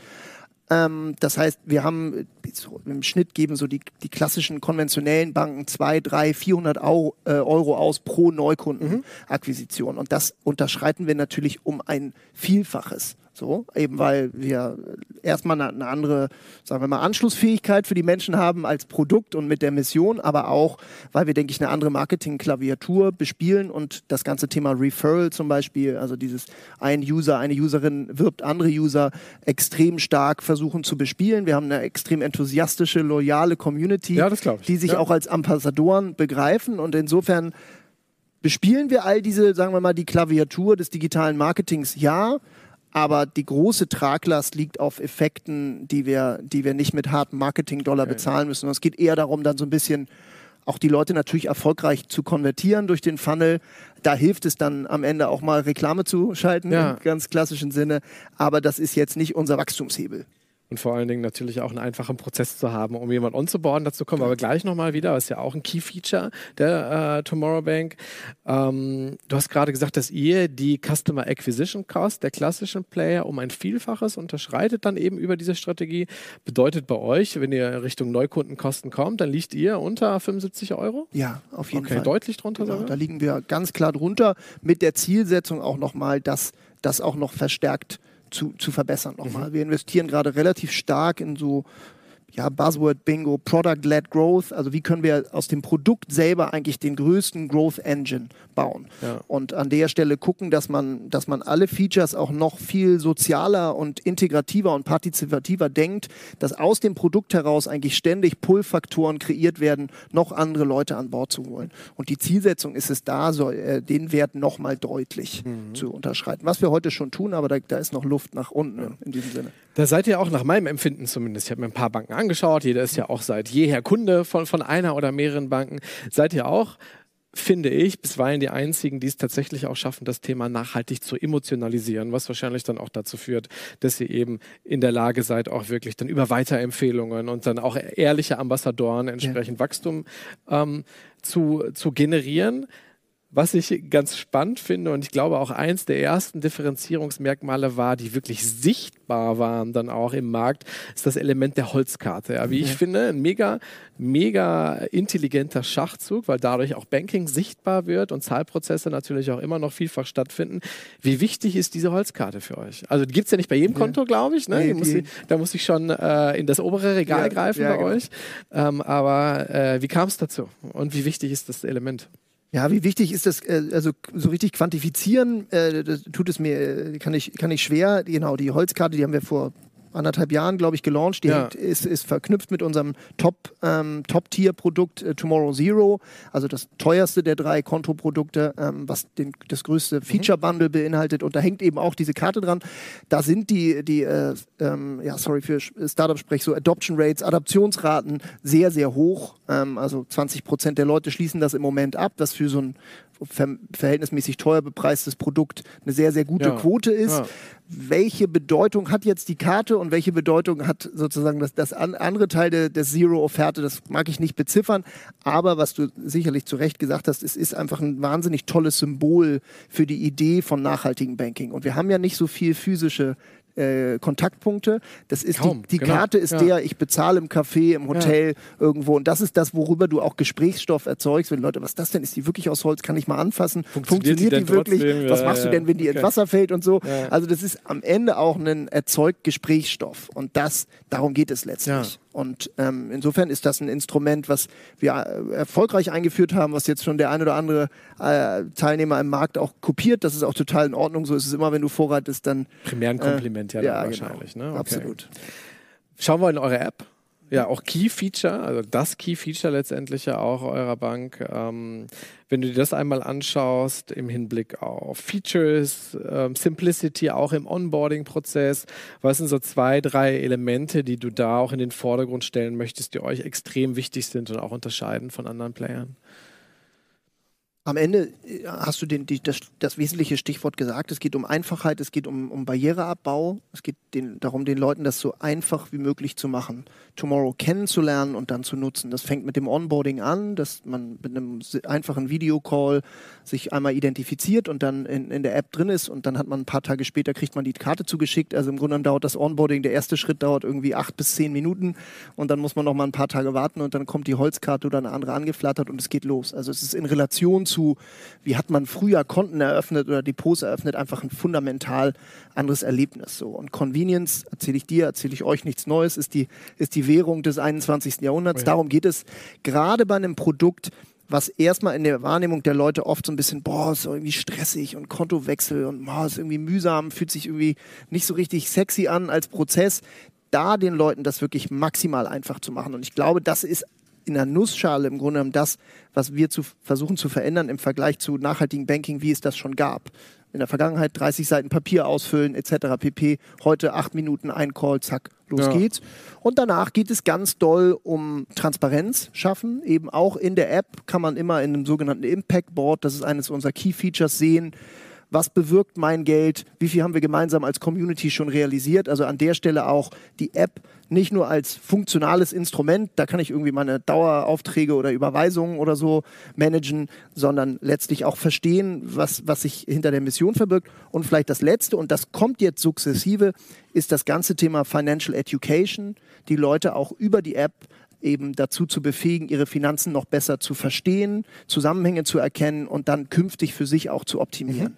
Ähm, das heißt, wir haben so im Schnitt geben so die, die klassischen konventionellen Banken 2, 3, 400 Euro, äh, Euro aus pro Neukundenakquisition. Und das unterschreiten wir natürlich um ein Vielfaches. So, eben weil wir erstmal eine, eine, andere, sagen wir mal, Anschlussfähigkeit für die Menschen haben als Produkt und mit der Mission, aber auch, weil wir, denke ich, eine andere Marketing-Klaviatur bespielen und das ganze Thema Referral zum Beispiel, also dieses ein User, eine Userin wirbt andere User extrem stark versuchen zu bespielen. Wir haben eine extrem enthusiastische, loyale Community, ja, die sich ja. auch als Ambassadoren begreifen und insofern bespielen wir all diese, sagen wir mal, die Klaviatur des digitalen Marketings, ja, aber die große Traglast liegt auf Effekten, die wir, die wir nicht mit harten Marketing-Dollar okay. bezahlen müssen. Und es geht eher darum, dann so ein bisschen auch die Leute natürlich erfolgreich zu konvertieren durch den Funnel. Da hilft es dann am Ende auch mal Reklame zu schalten, ja. im ganz klassischen Sinne. Aber das ist jetzt nicht unser Wachstumshebel und vor allen Dingen natürlich auch einen einfachen Prozess zu haben, um jemanden onzuboarden. Dazu kommen wir aber gleich nochmal wieder. Das ist ja auch ein Key-Feature der äh, Tomorrow Bank. Ähm, du hast gerade gesagt, dass ihr die Customer Acquisition Cost der klassischen Player um ein Vielfaches unterschreitet dann eben über diese Strategie. Bedeutet bei euch, wenn ihr Richtung Neukundenkosten kommt, dann liegt ihr unter 75 Euro? Ja, auf jeden okay, Fall. Deutlich drunter genau, Da liegen wir ganz klar drunter mit der Zielsetzung auch nochmal, dass das auch noch verstärkt zu, zu verbessern nochmal. Mhm. Wir investieren gerade relativ stark in so ja, Buzzword Bingo, Product-led Growth. Also wie können wir aus dem Produkt selber eigentlich den größten Growth Engine bauen? Ja. Und an der Stelle gucken, dass man, dass man alle Features auch noch viel sozialer und integrativer und partizipativer denkt, dass aus dem Produkt heraus eigentlich ständig Pull-Faktoren kreiert werden, noch andere Leute an Bord zu holen. Und die Zielsetzung ist es da, so, äh, den Wert nochmal deutlich mhm. zu unterschreiten. Was wir heute schon tun, aber da, da ist noch Luft nach unten ja. in diesem Sinne. Da seid ihr auch nach meinem Empfinden zumindest. Ich habe mir ein paar Banken angeschaut. Jeder ist ja auch seit jeher Kunde von, von einer oder mehreren Banken. Seid ihr auch finde ich, bisweilen die einzigen, die es tatsächlich auch schaffen, das Thema nachhaltig zu emotionalisieren, was wahrscheinlich dann auch dazu führt, dass ihr eben in der Lage seid, auch wirklich dann über Weiterempfehlungen und dann auch ehrliche Ambassadoren entsprechend ja. Wachstum ähm, zu, zu generieren. Was ich ganz spannend finde und ich glaube auch eins der ersten Differenzierungsmerkmale war, die wirklich sichtbar waren dann auch im Markt, ist das Element der Holzkarte. Ja, wie ich finde, ein mega, mega intelligenter Schachzug, weil dadurch auch Banking sichtbar wird und Zahlprozesse natürlich auch immer noch vielfach stattfinden. Wie wichtig ist diese Holzkarte für euch? Also die gibt es ja nicht bei jedem Konto, glaube ich. Ne? Nee, muss ich, da muss ich schon äh, in das obere Regal ja, greifen ja, bei genau. euch. Ähm, aber äh, wie kam es dazu? Und wie wichtig ist das Element? Ja, wie wichtig ist das, äh, also so richtig quantifizieren, äh, das tut es mir, äh, kann ich, kann ich schwer. Genau, die Holzkarte, die haben wir vor anderthalb Jahren, glaube ich, gelauncht. Die ja. hängt, ist, ist verknüpft mit unserem Top, ähm, Top-Tier-Produkt äh, Tomorrow Zero, also das teuerste der drei Kontoprodukte, ähm, was den, das größte mhm. Feature-Bundle beinhaltet. Und da hängt eben auch diese Karte dran. Da sind die, die äh, ähm, ja, sorry für Startup-Sprech, so Adoption Rates, Adaptionsraten sehr, sehr hoch. Ähm, also 20 Prozent der Leute schließen das im Moment ab, was für so ein ver verhältnismäßig teuer bepreistes Produkt eine sehr, sehr gute ja. Quote ist. Ja. Welche Bedeutung hat jetzt die Karte und welche Bedeutung hat sozusagen das, das andere Teil de, des Zero-Offerte? Das mag ich nicht beziffern, aber was du sicherlich zu Recht gesagt hast, es ist einfach ein wahnsinnig tolles Symbol für die Idee von nachhaltigem Banking. Und wir haben ja nicht so viel physische äh, Kontaktpunkte. Das ist Kaum, die, die genau. Karte ist Ja. der, ich bezahle im Café, im Hotel irgendwo. Und das ist das, worüber du auch Gesprächsstoff erzeugst. Wenn Leute, was ist das denn? Ist die wirklich aus Holz? Kann ich mal anfassen? Funktioniert die denn wirklich? trotzdem? Was Ja, machst du ja. denn, wenn die Okay. ins Wasser fällt und so? Ja. Also das ist am Ende auch ein erzeugt Gesprächsstoff. Und das, darum geht es letztlich. Ja. Und ähm, insofern ist das ein Instrument, was wir äh, erfolgreich eingeführt haben, was jetzt schon der ein oder andere äh, Teilnehmer im Markt auch kopiert. Das ist auch total in Ordnung. So ist es immer, wenn du vorreitest, dann Primär ein Kompliment ja, ja, dann genau. wahrscheinlich. Ne? Okay. absolut. Schauen wir in eure App. Ja, auch Key Feature, also das Key Feature letztendlich ja auch eurer Bank. Ähm, wenn du dir das einmal anschaust im Hinblick auf Features, ähm, Simplicity auch im Onboarding-Prozess, was sind so zwei, drei Elemente, die du da auch in den Vordergrund stellen möchtest, die euch extrem wichtig sind und auch unterscheiden von anderen Playern? Am Ende äh, hast du den, die, das, das wesentliche Stichwort gesagt. Es geht um Einfachheit, es geht um, um Barriereabbau, es geht den, darum, den Leuten das so einfach wie möglich zu machen. Tomorrow kennenzulernen und dann zu nutzen. Das fängt mit dem Onboarding an, dass man mit einem einfachen Videocall sich einmal identifiziert und dann in, in der App drin ist und dann hat man ein paar Tage später kriegt man die Karte zugeschickt. Also im Grunde genommen dauert das Onboarding, der erste Schritt dauert irgendwie acht bis zehn Minuten und dann muss man noch mal ein paar Tage warten und dann kommt die Holzkarte oder eine andere angeflattert und es geht los. Also es ist in Relation zu, wie hat man früher Konten eröffnet oder Depots eröffnet, einfach ein fundamental anderes Erlebnis. So. Und Convenience, erzähle ich dir, erzähle ich euch nichts Neues, ist die, ist die Währung des 21. Jahrhunderts. Ja. Darum geht es gerade bei einem Produkt, was erstmal in der Wahrnehmung der Leute oft so ein bisschen, boah, ist irgendwie stressig und Kontowechsel und boah, ist irgendwie mühsam, fühlt sich irgendwie nicht so richtig sexy an als Prozess, da den Leuten das wirklich maximal einfach zu machen. Und ich glaube, das ist in der Nussschale im Grunde genommen das, was wir zu versuchen zu verändern im Vergleich zu nachhaltigem Banking, wie es das schon gab. In der Vergangenheit 30 Seiten Papier ausfüllen etc. pp. Heute acht Minuten ein Call, zack, los Ja. geht's. Und danach geht es ganz doll um Transparenz schaffen. Eben auch in der App kann man immer in einem sogenannten Impact Board, das ist eines unserer Key Features, sehen, was bewirkt mein Geld, wie viel haben wir gemeinsam als Community schon realisiert. Also an der Stelle auch die App nicht nur als funktionales Instrument, da kann ich irgendwie meine Daueraufträge oder Überweisungen oder so managen, sondern letztlich auch verstehen, was, was sich hinter der Mission verbirgt. Und vielleicht das Letzte, und das kommt jetzt sukzessive, ist das ganze Thema Financial Education, die Leute auch über die App eben dazu zu befähigen, ihre Finanzen noch besser zu verstehen, Zusammenhänge zu erkennen und dann künftig für sich auch zu optimieren.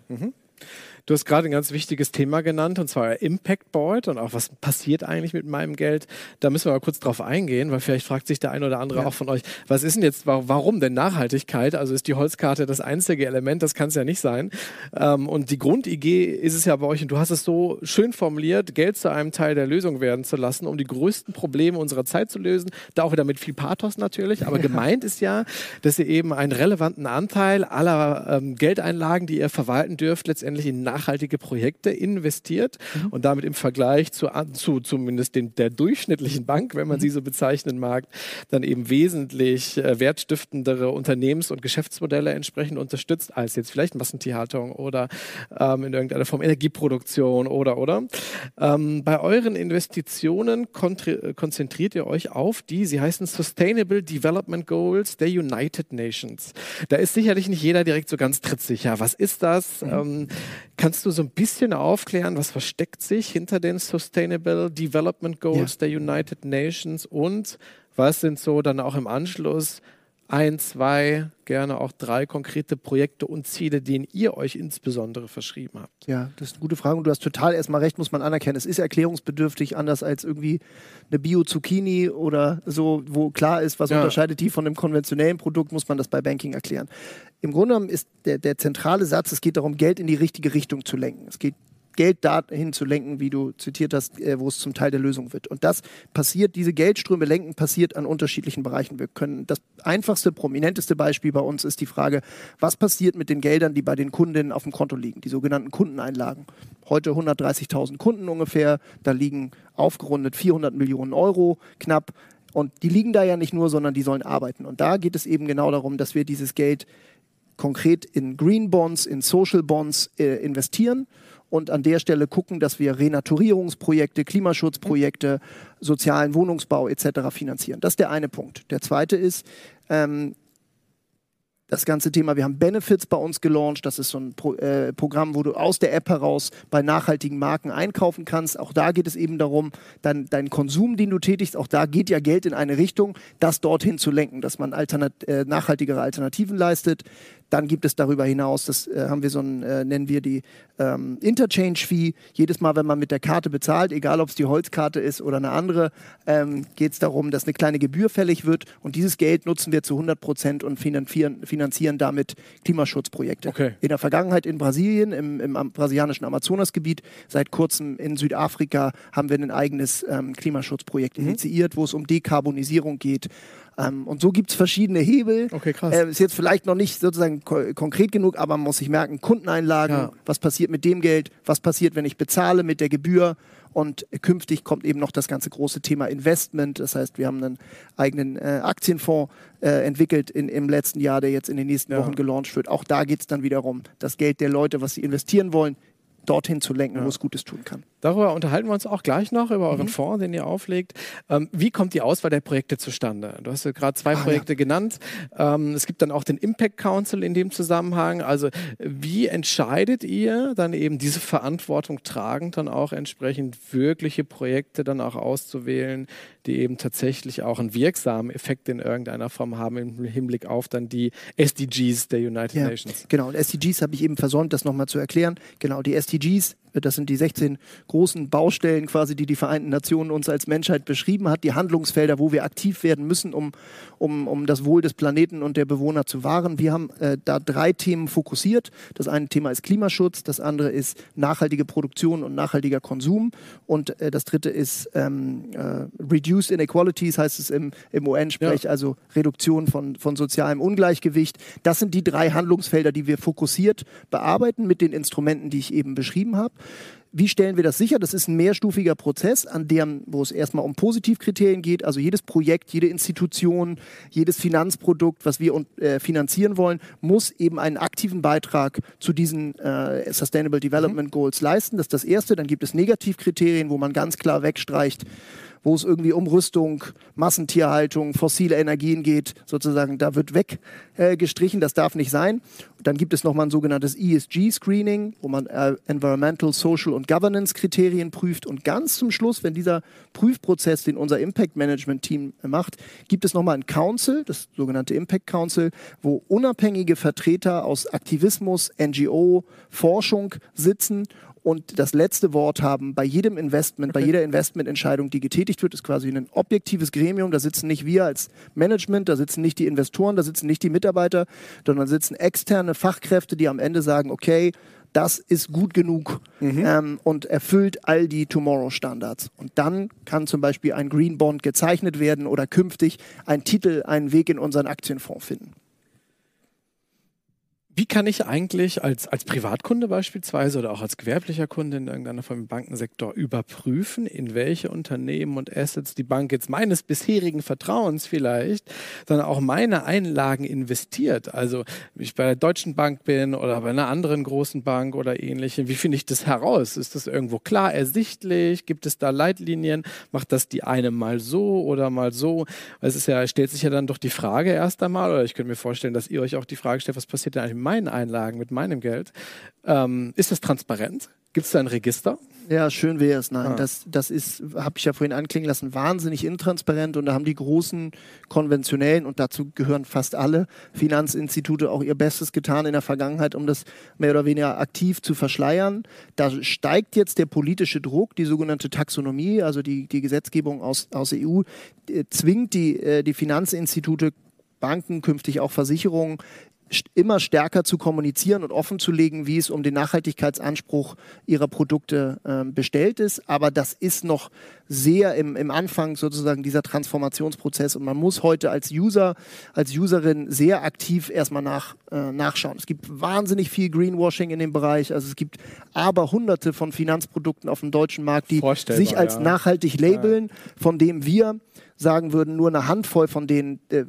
Du hast gerade ein ganz wichtiges Thema genannt, und zwar Impact Board und auch was passiert eigentlich mit meinem Geld. Da müssen wir mal kurz drauf eingehen, weil vielleicht fragt sich der ein oder andere Ja. auch von euch, was ist denn jetzt, wa- warum denn Nachhaltigkeit? Also ist die Holzkarte das einzige Element? Das kann es ja nicht sein. Ähm, und die Grundidee ist es ja bei euch, und du hast es so schön formuliert, Geld zu einem Teil der Lösung werden zu lassen, um die größten Probleme unserer Zeit zu lösen. Da auch wieder mit viel Pathos natürlich, aber gemeint ist ja, dass ihr eben einen relevanten Anteil aller ähm, Geldeinlagen, die ihr verwalten dürft, letztendlich in nachhaltige Projekte investiert und damit im Vergleich zu, zu zumindest den, der durchschnittlichen Bank, wenn man sie so bezeichnen mag, dann eben wesentlich äh, wertstiftendere Unternehmens- und Geschäftsmodelle entsprechend unterstützt, als jetzt vielleicht Massentierhaltung oder ähm, in irgendeiner Form Energieproduktion oder oder. Ähm, bei euren Investitionen äh, konzentriert ihr euch auf die, sie heißen Sustainable Development Goals der United Nations. Da ist sicherlich nicht jeder direkt so ganz trittsicher. Was ist das? Ähm, kannst du so ein bisschen aufklären, was versteckt sich hinter den Sustainable Development Goals der United Nations und was sind so dann auch im Anschluss ein, zwei, gerne auch drei konkrete Projekte und Ziele, denen ihr euch insbesondere verschrieben habt? Ja, das ist eine gute Frage und du hast total erstmal recht, muss man anerkennen. Es ist erklärungsbedürftig, anders als irgendwie eine Bio-Zucchini oder so, wo klar ist, was Ja. unterscheidet die von einem konventionellen Produkt, muss man das bei Banking erklären. Im Grunde genommen ist der, der zentrale Satz, es geht darum, Geld in die richtige Richtung zu lenken. Es geht Geld dahin zu lenken, wie du zitiert hast, äh, wo es zum Teil der Lösung wird. Und das passiert, diese Geldströme lenken, passiert an unterschiedlichen Bereichen. Wir können, das einfachste, prominenteste Beispiel bei uns ist die Frage, was passiert mit den Geldern, die bei den Kundinnen auf dem Konto liegen, die sogenannten Kundeneinlagen. Heute 130.000 Kunden ungefähr, da liegen aufgerundet 400 Millionen Euro knapp. Und die liegen da ja nicht nur, sondern die sollen arbeiten. Und da geht es eben genau darum, dass wir dieses Geld konkret in Green Bonds, in Social Bonds äh, investieren und an der Stelle gucken, dass wir Renaturierungsprojekte, Klimaschutzprojekte, sozialen Wohnungsbau etc. finanzieren. Das ist der eine Punkt. Der zweite ist, ähm, das ganze Thema, wir haben Benefits bei uns gelauncht. Das ist so ein Pro, äh, Programm, wo du aus der App heraus bei nachhaltigen Marken einkaufen kannst. Auch da geht es eben darum, dein, dein Konsum, den du tätigst, auch da geht ja Geld in eine Richtung, das dorthin zu lenken, dass man alternat äh, nachhaltigere Alternativen leistet. Dann gibt es darüber hinaus, das äh, haben wir so ein, äh, nennen wir die ähm, Interchange-Fee. Jedes Mal, wenn man mit der Karte bezahlt, egal ob es die Holzkarte ist oder eine andere, ähm, geht es darum, dass eine kleine Gebühr fällig wird. Und dieses Geld nutzen wir zu 100 Prozent und finanzieren, finanzieren damit Klimaschutzprojekte. Okay. In der Vergangenheit in Brasilien, im, im brasilianischen Amazonasgebiet, seit kurzem in Südafrika haben wir ein eigenes ähm, Klimaschutzprojekt mhm. initiiert, wo es um Dekarbonisierung geht. Ähm, und so gibt es verschiedene Hebel. Okay, krass. Äh, ist jetzt vielleicht noch nicht sozusagen ko konkret genug, aber man muss sich merken, Kundeneinlagen, ja. was passiert mit dem Geld, was passiert, wenn ich bezahle mit der Gebühr. Und künftig kommt eben noch das ganze große Thema Investment. Das heißt, wir haben einen eigenen äh, Aktienfonds äh, entwickelt in, im letzten Jahr, der jetzt in den nächsten ja. Wochen gelauncht wird. Auch da geht es dann wiederum, das Geld der Leute, was sie investieren wollen, dorthin zu lenken, ja. wo es Gutes tun kann. Darüber unterhalten wir uns auch gleich noch, über euren mhm. Fonds, den ihr auflegt. Ähm, wie kommt die Auswahl der Projekte zustande? Du hast ja gerade zwei ah, Projekte ja. genannt. Ähm, es gibt dann auch den Impact Council in dem Zusammenhang. Also wie entscheidet ihr dann eben diese Verantwortung tragend, dann auch entsprechend wirkliche Projekte dann auch auszuwählen, die eben tatsächlich auch einen wirksamen Effekt in irgendeiner Form haben im Hinblick auf dann die SDGs der United ja, Nations? Genau, und SDGs habe ich eben versäumt, das nochmal zu erklären. Genau, die SDGs das sind die 16 großen Baustellen quasi, die die Vereinten Nationen uns als Menschheit beschrieben hat, die Handlungsfelder, wo wir aktiv werden müssen, um, um, um das Wohl des Planeten und der Bewohner zu wahren. Wir haben äh, da drei Themen fokussiert. Das eine Thema ist Klimaschutz, das andere ist nachhaltige Produktion und nachhaltiger Konsum und äh, das dritte ist ähm, äh, Reduced Inequalities, heißt es im, im UN-Sprech, ja. also Reduktion von, von sozialem Ungleichgewicht. Das sind die drei Handlungsfelder, die wir fokussiert bearbeiten mit den Instrumenten, die ich eben beschrieben habe. Wie stellen wir das sicher? Das ist ein mehrstufiger Prozess, an dem, wo es erstmal um Positivkriterien geht. Also jedes Projekt, jede Institution, jedes Finanzprodukt, was wir äh, finanzieren wollen, muss eben einen aktiven Beitrag zu diesen äh, Sustainable Development mhm. Goals leisten. Das ist das Erste. Dann gibt es Negativkriterien, wo man ganz klar wegstreicht, wo es irgendwie um Rüstung, Massentierhaltung, fossile Energien geht, sozusagen, da wird weggestrichen, äh, das darf nicht sein. Dann gibt es nochmal ein sogenanntes ESG-Screening, wo man äh, Environmental, Social und Governance-Kriterien prüft. Und ganz zum Schluss, wenn dieser Prüfprozess, den unser Impact Management Team macht, gibt es nochmal ein Council, das sogenannte Impact Council, wo unabhängige Vertreter aus Aktivismus, NGO, Forschung sitzen und das letzte Wort haben bei jedem Investment, bei jeder Investmententscheidung, die getätigt wird, ist quasi ein objektives Gremium. Da sitzen nicht wir als Management, da sitzen nicht die Investoren, da sitzen nicht die Mitarbeiter, sondern sitzen externe Fachkräfte, die am Ende sagen, okay, das ist gut genug mhm. ähm, und erfüllt all die Tomorrow-Standards. Und dann kann zum Beispiel ein Green Bond gezeichnet werden oder künftig ein Titel einen Weg in unseren Aktienfonds finden. Wie kann ich eigentlich als, als Privatkunde beispielsweise oder auch als gewerblicher Kunde in irgendeiner Form im Bankensektor überprüfen, in welche Unternehmen und Assets die Bank jetzt meines bisherigen Vertrauens vielleicht, sondern auch meine Einlagen investiert? Also, wenn ich bei der Deutschen Bank bin oder bei einer anderen großen Bank oder ähnlichem, wie finde ich das heraus? Ist das irgendwo klar ersichtlich? Gibt es da Leitlinien? Macht das die eine mal so oder mal so? Es ist ja, stellt sich ja dann doch die Frage erst einmal, oder ich könnte mir vorstellen, dass ihr euch auch die Frage stellt, was passiert denn eigentlich meinen Einlagen, mit meinem Geld. Ähm, ist das transparent? Gibt es da ein Register? Ja, schön wäre es. Nein, ah. das, das ist, habe ich ja vorhin anklingen lassen, wahnsinnig intransparent und da haben die großen konventionellen und dazu gehören fast alle Finanzinstitute auch ihr Bestes getan in der Vergangenheit, um das mehr oder weniger aktiv zu verschleiern. Da steigt jetzt der politische Druck, die sogenannte Taxonomie, also die, die Gesetzgebung aus, aus EU, äh, zwingt die, äh, die Finanzinstitute Banken, künftig auch Versicherungen, immer stärker zu kommunizieren und offen zu legen, wie es um den Nachhaltigkeitsanspruch ihrer Produkte äh, bestellt ist. Aber das ist noch sehr im, im Anfang sozusagen dieser Transformationsprozess und man muss heute als User, als Userin sehr aktiv erstmal nach äh, nachschauen. Es gibt wahnsinnig viel Greenwashing in dem Bereich. Also es gibt aber hunderte von Finanzprodukten auf dem deutschen Markt, die sich als ja. nachhaltig labeln, von dem wir sagen würden, nur eine Handvoll von denen äh,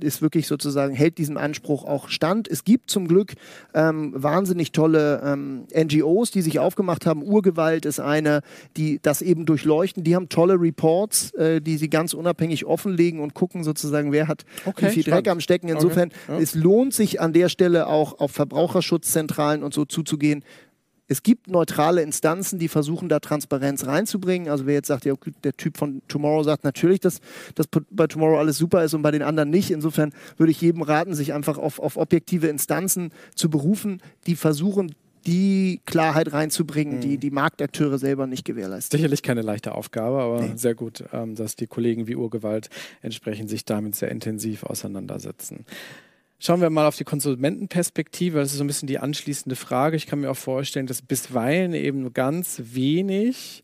ist wirklich sozusagen, hält diesem Anspruch auch stand. Es gibt zum Glück ähm, wahnsinnig tolle ähm, NGOs, die sich aufgemacht haben. Urgewalt ist eine, die das eben durchleuchten. Die haben tolle Reports, äh, die sie ganz unabhängig offenlegen und gucken sozusagen, wer hat okay, wie viel spannend. Dreck am Stecken. Insofern, okay, ja. es lohnt sich an der Stelle auch auf Verbraucherschutzzentralen und so zuzugehen. Es gibt neutrale Instanzen, die versuchen, da Transparenz reinzubringen. Also wer jetzt sagt, ja, der Typ von Tomorrow sagt natürlich, dass, dass bei Tomorrow alles super ist und bei den anderen nicht. Insofern würde ich jedem raten, sich einfach auf, auf objektive Instanzen zu berufen, die versuchen, die Klarheit reinzubringen, mhm. die die Marktakteure selber nicht gewährleisten. Sicherlich keine leichte Aufgabe, aber nee. sehr gut, ähm, dass die Kollegen wie Urgewalt entsprechend sich damit sehr intensiv auseinandersetzen. Schauen wir mal auf die Konsumentenperspektive. Das ist so ein bisschen die anschließende Frage. Ich kann mir auch vorstellen, dass bisweilen eben nur ganz wenig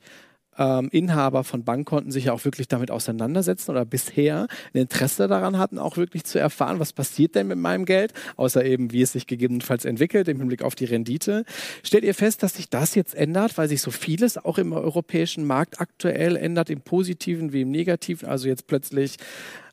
ähm, Inhaber von Bankkonten sich ja auch wirklich damit auseinandersetzen oder bisher ein Interesse daran hatten, auch wirklich zu erfahren, was passiert denn mit meinem Geld, außer eben, wie es sich gegebenenfalls entwickelt im Hinblick auf die Rendite. Stellt ihr fest, dass sich das jetzt ändert, weil sich so vieles auch im europäischen Markt aktuell ändert, im Positiven wie im Negativen, also jetzt plötzlich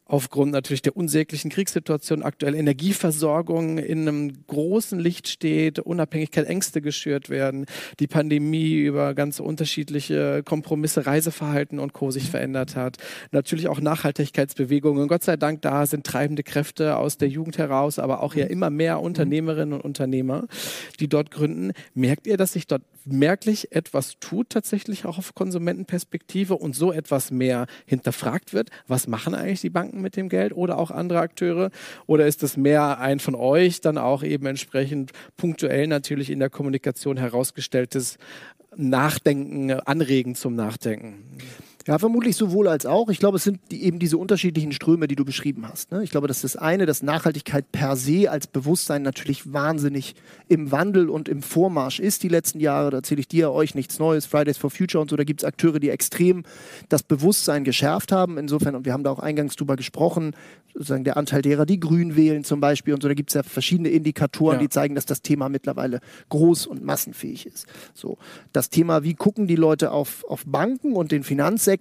aufgrund natürlich der unsäglichen Kriegssituation aktuell Energieversorgung in einem großen Licht steht, Unabhängigkeit, Ängste geschürt werden, die Pandemie über ganz unterschiedliche Kompromisse, Reiseverhalten und Co. sich verändert hat. Natürlich auch Nachhaltigkeitsbewegungen. Gott sei Dank da sind treibende Kräfte aus der Jugend heraus, aber auch ja immer mehr Unternehmerinnen und Unternehmer, die dort gründen. Merkt ihr, dass sich dort merklich etwas tut, tatsächlich auch auf Konsumentenperspektive und so etwas mehr hinterfragt wird? Was machen eigentlich die Banken mit dem Geld oder auch andere Akteure? Oder ist es mehr ein von euch dann auch eben entsprechend punktuell natürlich in der Kommunikation herausgestelltes Nachdenken, Anregen zum Nachdenken? Ja, vermutlich sowohl als auch. Ich glaube, es sind die, eben diese unterschiedlichen Ströme, die du beschrieben hast. Ne? Ich glaube, das ist das eine, dass Nachhaltigkeit per se als Bewusstsein natürlich wahnsinnig im Wandel und im Vormarsch ist die letzten Jahre. Da erzähle ich dir, euch nichts Neues, Fridays for Future und so. Da gibt es Akteure, die extrem das Bewusstsein geschärft haben. Insofern, und wir haben da auch eingangs drüber gesprochen, sozusagen der Anteil derer, die grün wählen zum Beispiel und so. Da gibt es ja verschiedene Indikatoren, ja. die zeigen, dass das Thema mittlerweile groß und massenfähig ist. So, das Thema, wie gucken die Leute auf, auf Banken und den Finanzsektor,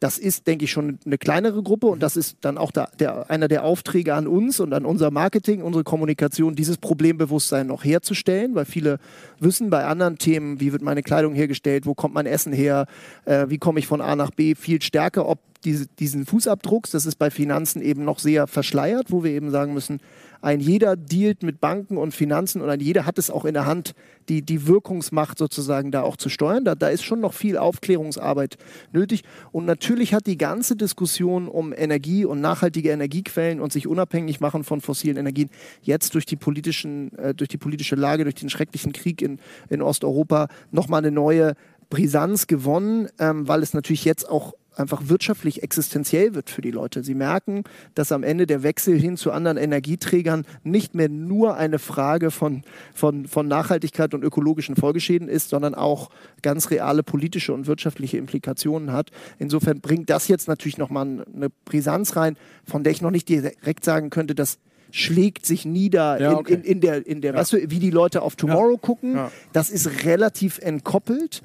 das ist, denke ich, schon eine kleinere Gruppe und das ist dann auch da, der, einer der Aufträge an uns und an unser Marketing, unsere Kommunikation, dieses Problembewusstsein noch herzustellen, weil viele wissen bei anderen Themen, wie wird meine Kleidung hergestellt, wo kommt mein Essen her, äh, wie komme ich von A nach B, viel stärker, ob diese, diesen Fußabdrucks, das ist bei Finanzen eben noch sehr verschleiert, wo wir eben sagen müssen, ein jeder dealt mit Banken und Finanzen und ein jeder hat es auch in der Hand, die, die Wirkungsmacht sozusagen da auch zu steuern. Da, da ist schon noch viel Aufklärungsarbeit nötig. Und natürlich hat die ganze Diskussion um Energie und nachhaltige Energiequellen und sich unabhängig machen von fossilen Energien jetzt durch die, politischen, äh, durch die politische Lage, durch den schrecklichen Krieg in, in Osteuropa nochmal eine neue Brisanz gewonnen, ähm, weil es natürlich jetzt auch einfach wirtschaftlich existenziell wird für die Leute. Sie merken, dass am Ende der Wechsel hin zu anderen Energieträgern nicht mehr nur eine Frage von, von, von Nachhaltigkeit und ökologischen Folgeschäden ist, sondern auch ganz reale politische und wirtschaftliche Implikationen hat. Insofern bringt das jetzt natürlich nochmal eine Brisanz rein, von der ich noch nicht direkt sagen könnte, dass schlägt sich nieder ja, okay. in, in, in, der, in der ja. weißt du, wie die Leute auf Tomorrow ja. gucken. Das ist relativ entkoppelt,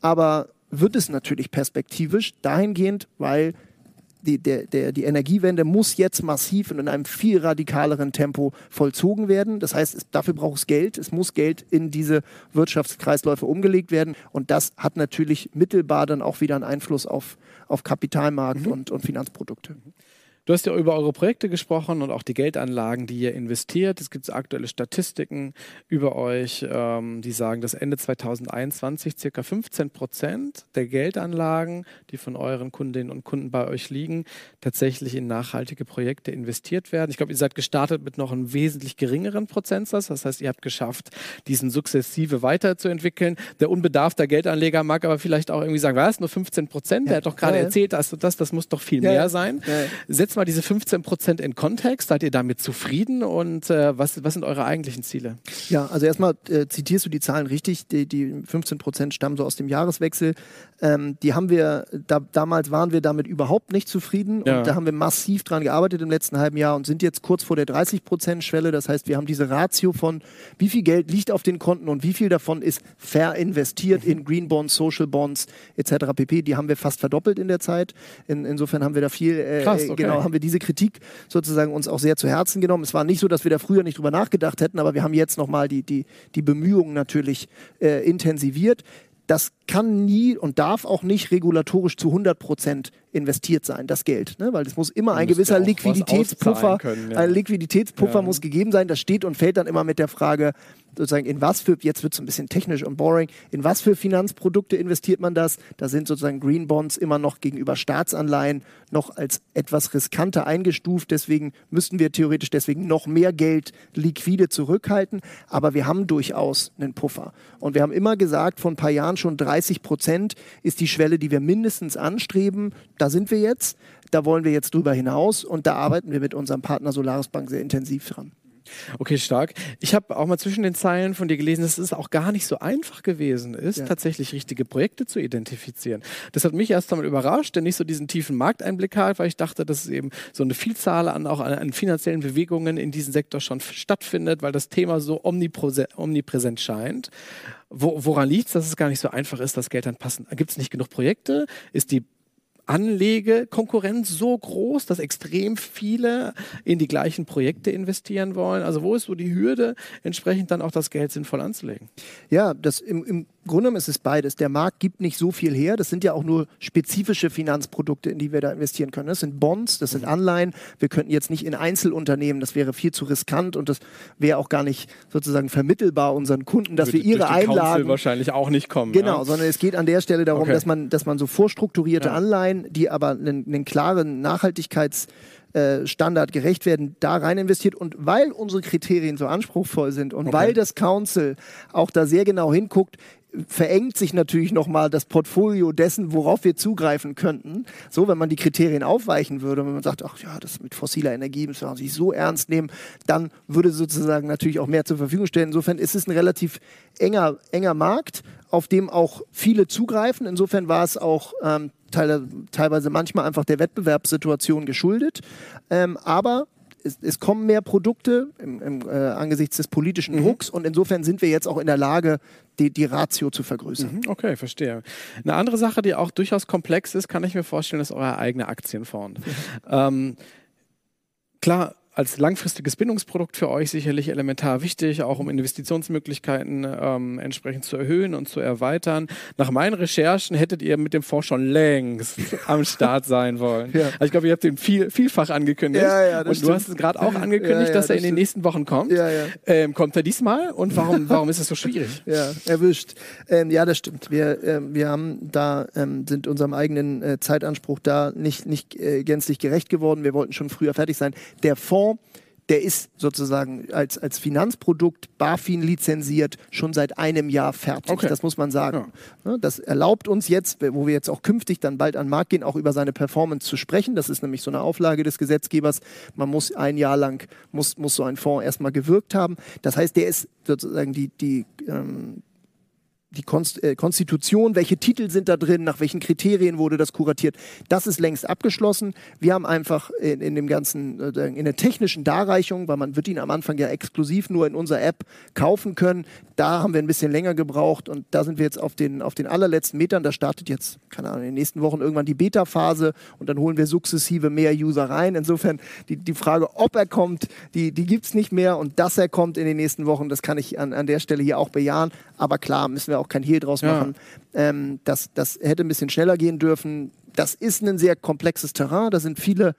aber wird es natürlich perspektivisch dahingehend, weil die, der, der, die Energiewende muss jetzt massiv und in einem viel radikaleren Tempo vollzogen werden. Das heißt, es, dafür braucht es Geld. Es muss Geld in diese Wirtschaftskreisläufe umgelegt werden. Und das hat natürlich mittelbar dann auch wieder einen Einfluss auf, auf Kapitalmarkt mhm. und, und Finanzprodukte. Du hast ja über eure Projekte gesprochen und auch die Geldanlagen, die ihr investiert. Es gibt aktuelle Statistiken über euch, ähm, die sagen, dass Ende 2021 circa 15 Prozent der Geldanlagen, die von euren Kundinnen und Kunden bei euch liegen, tatsächlich in nachhaltige Projekte investiert werden. Ich glaube, ihr seid gestartet mit noch einem wesentlich geringeren Prozentsatz. Das heißt, ihr habt geschafft, diesen sukzessive weiterzuentwickeln. Der unbedarfte Geldanleger mag aber vielleicht auch irgendwie sagen, was, nur 15 Prozent? Ja. Der hat doch gerade ja, erzählt, dass das, das muss doch viel ja. mehr sein. Setzt setzt mal diese 15 Prozent in Kontext. Seid ihr damit zufrieden und äh, was, was sind eure eigentlichen Ziele? Ja, also erstmal äh, zitierst du die Zahlen richtig. Die, die 15 Prozent stammen so aus dem Jahreswechsel. Ähm, die haben wir, da, damals waren wir damit überhaupt nicht zufrieden ja. und da haben wir massiv dran gearbeitet im letzten halben Jahr und sind jetzt kurz vor der 30 Prozent Schwelle. Das heißt, wir haben diese Ratio von, wie viel Geld liegt auf den Konten und wie viel davon ist verinvestiert in Green Bonds, Social Bonds etc. pp. Die haben wir fast verdoppelt in der Zeit. In, insofern haben wir da viel, äh, Krass, okay. genau, haben wir diese Kritik sozusagen uns auch sehr zu Herzen genommen. Es war nicht so, dass wir da früher nicht drüber nachgedacht hätten, aber wir haben jetzt nochmal die, die, die Bemühungen natürlich äh, intensiviert. Das kann nie und darf auch nicht regulatorisch zu 100 Prozent investiert sein, das Geld. Ne? Weil es muss immer ein gewisser Liquiditätspuffer, können, ja. ein Liquiditätspuffer ja. muss gegeben sein. Das steht und fällt dann immer mit der Frage, sozusagen in was für, jetzt wird es ein bisschen technisch und boring, in was für Finanzprodukte investiert man das? Da sind sozusagen Green Bonds immer noch gegenüber Staatsanleihen noch als etwas riskanter eingestuft. Deswegen müssten wir theoretisch deswegen noch mehr Geld liquide zurückhalten. Aber wir haben durchaus einen Puffer. Und wir haben immer gesagt, vor ein paar Jahren schon 30 Prozent ist die Schwelle, die wir mindestens anstreben. Da sind wir jetzt. Da wollen wir jetzt drüber hinaus und da arbeiten wir mit unserem Partner Solaris Bank sehr intensiv dran. Okay, stark. Ich habe auch mal zwischen den Zeilen von dir gelesen, dass es auch gar nicht so einfach gewesen ist, ja. tatsächlich richtige Projekte zu identifizieren. Das hat mich erst einmal überrascht, der nicht so diesen tiefen Markteinblick hat, weil ich dachte, dass es eben so eine Vielzahl an auch an, an finanziellen Bewegungen in diesem Sektor schon stattfindet, weil das Thema so omnipräsent scheint. Wo, woran liegt es, dass es gar nicht so einfach ist, das Geld dann passend? Gibt es nicht genug Projekte? Ist die Anlegekonkurrenz so groß, dass extrem viele in die gleichen Projekte investieren wollen? Also wo ist so die Hürde, entsprechend dann auch das Geld sinnvoll anzulegen? Ja, das im, im Grunde genommen ist es beides. Der Markt gibt nicht so viel her. Das sind ja auch nur spezifische Finanzprodukte, in die wir da investieren können. Das sind Bonds, das sind Anleihen. Wir könnten jetzt nicht in Einzelunternehmen, das wäre viel zu riskant und das wäre auch gar nicht sozusagen vermittelbar unseren Kunden, dass Würde wir ihre Einlagen wahrscheinlich auch nicht kommen. Genau, ja? sondern es geht an der Stelle darum, okay. dass man, dass man so vorstrukturierte ja. Anleihen, die aber einen, einen klaren Nachhaltigkeits äh, Standard gerecht werden, da rein investiert. Und weil unsere Kriterien so anspruchsvoll sind und okay. weil das Council auch da sehr genau hinguckt, verengt sich natürlich nochmal das Portfolio dessen, worauf wir zugreifen könnten. So, wenn man die Kriterien aufweichen würde, wenn man sagt, ach ja, das mit fossiler Energie müssen wir sich so ernst nehmen, dann würde sozusagen natürlich auch mehr zur Verfügung stellen. Insofern ist es ein relativ enger, enger Markt, auf dem auch viele zugreifen. Insofern war es auch ähm, teilweise manchmal einfach der Wettbewerbssituation geschuldet. Ähm, aber es, es, kommen mehr Produkte im, im, äh, angesichts des politischen mhm. Drucks und insofern sind wir jetzt auch in der Lage, die, die Ratio zu vergrößern. Mhm, okay, verstehe. Eine andere Sache, die auch durchaus komplex ist, kann ich mir vorstellen, ist euer eigener Aktienfonds. Mhm. Ähm, klar, als langfristiges Bindungsprodukt für euch sicherlich elementar wichtig, auch um Investitionsmöglichkeiten ähm, entsprechend zu erhöhen und zu erweitern. Nach meinen Recherchen hättet ihr mit dem Fonds schon längst am Start sein wollen. Ja. Also ich glaube, ihr habt den viel, vielfach angekündigt. Ja, ja, und stimmt. du hast es gerade auch angekündigt, dass er in den nächsten Wochen kommt. Ähm, kommt er diesmal und warum, warum ist es so schwierig? Ja, erwischt. Ähm, ja, das stimmt. Wir, ähm, wir haben da, ähm, sind unserem eigenen äh, Zeitanspruch da nicht, nicht äh, gänzlich gerecht geworden. Wir wollten schon früher fertig sein. Der Fonds Fonds, der ist sozusagen als, als Finanzprodukt BaFin lizenziert schon seit einem Jahr fertig. Okay. Das muss man sagen. Ja. Ne, das erlaubt uns jetzt, wo wir jetzt auch künftig dann bald an den Markt gehen, auch über seine Performance zu sprechen. Das ist nämlich so eine Auflage des Gesetzgebers. Man muss ein Jahr lang, muss, muss so ein Fonds erstmal gewirkt haben. Das heißt, der ist sozusagen die, die ähm, die Konst äh, Konstitution, welche Titel sind da drin, nach welchen Kriterien wurde das kuratiert, das ist längst abgeschlossen. Wir haben einfach in, in dem ganzen, in der technischen Darreichung, weil man wird ihn am Anfang ja exklusiv nur in unserer App kaufen können, da haben wir ein bisschen länger gebraucht und da sind wir jetzt auf den, auf den allerletzten Metern. Da startet jetzt, keine Ahnung, in den nächsten Wochen irgendwann die Beta-Phase und dann holen wir sukzessive mehr User rein. Insofern die, die Frage, ob er kommt, die, die gibt es nicht mehr und dass er kommt in den nächsten Wochen, das kann ich an, an der Stelle hier auch bejahen. Aber klar, müssen wir auch kein Hehl draus machen. Ja. Ähm, das, das hätte ein bisschen schneller gehen dürfen. Das ist ein sehr komplexes Terrain. Da sind viele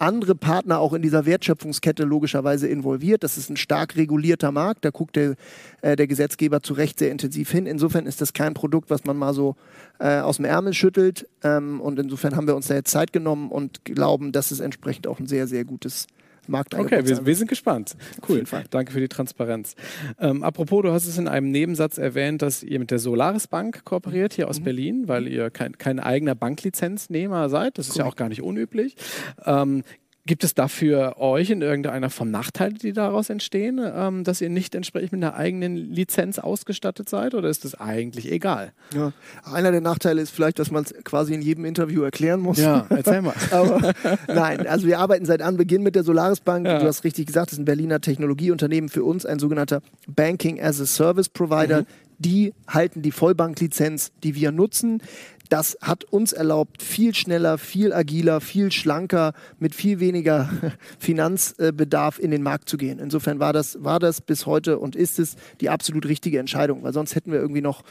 andere Partner auch in dieser Wertschöpfungskette logischerweise involviert. Das ist ein stark regulierter Markt. Da guckt der, äh, der Gesetzgeber zu Recht sehr intensiv hin. Insofern ist das kein Produkt, was man mal so äh, aus dem Ärmel schüttelt. Ähm, und insofern haben wir uns da jetzt Zeit genommen und glauben, dass es entsprechend auch ein sehr, sehr gutes Markt Okay, wir, wir, sind gespannt. Cool. Danke für die Transparenz. Ähm, apropos, du hast es in einem Nebensatz erwähnt, dass ihr mit der Solaris Bank kooperiert hier aus mhm. Berlin, weil ihr kein, kein eigener Banklizenznehmer seid. Das ist cool. ja auch gar nicht unüblich. Ähm, Gibt es dafür euch in irgendeiner Form Nachteile, die daraus entstehen, ähm, dass ihr nicht entsprechend mit einer eigenen Lizenz ausgestattet seid oder ist das eigentlich egal? Ja. Einer der Nachteile ist vielleicht, dass man es quasi in jedem Interview erklären muss. Ja, erzähl mal. Aber nein, also wir arbeiten seit Anbeginn mit der Solaris Bank. Ja. Du hast richtig gesagt, das ist ein Berliner Technologieunternehmen für uns, ein sogenannter Banking as a Service Provider. Mhm. Die halten die Vollbanklizenz, die wir nutzen das hat uns erlaubt, viel schneller, viel agiler, viel schlanker, mit viel weniger Finanzbedarf in den Markt zu gehen. Insofern war das, war das bis heute und ist es die absolut richtige Entscheidung, weil sonst hätten wir irgendwie noch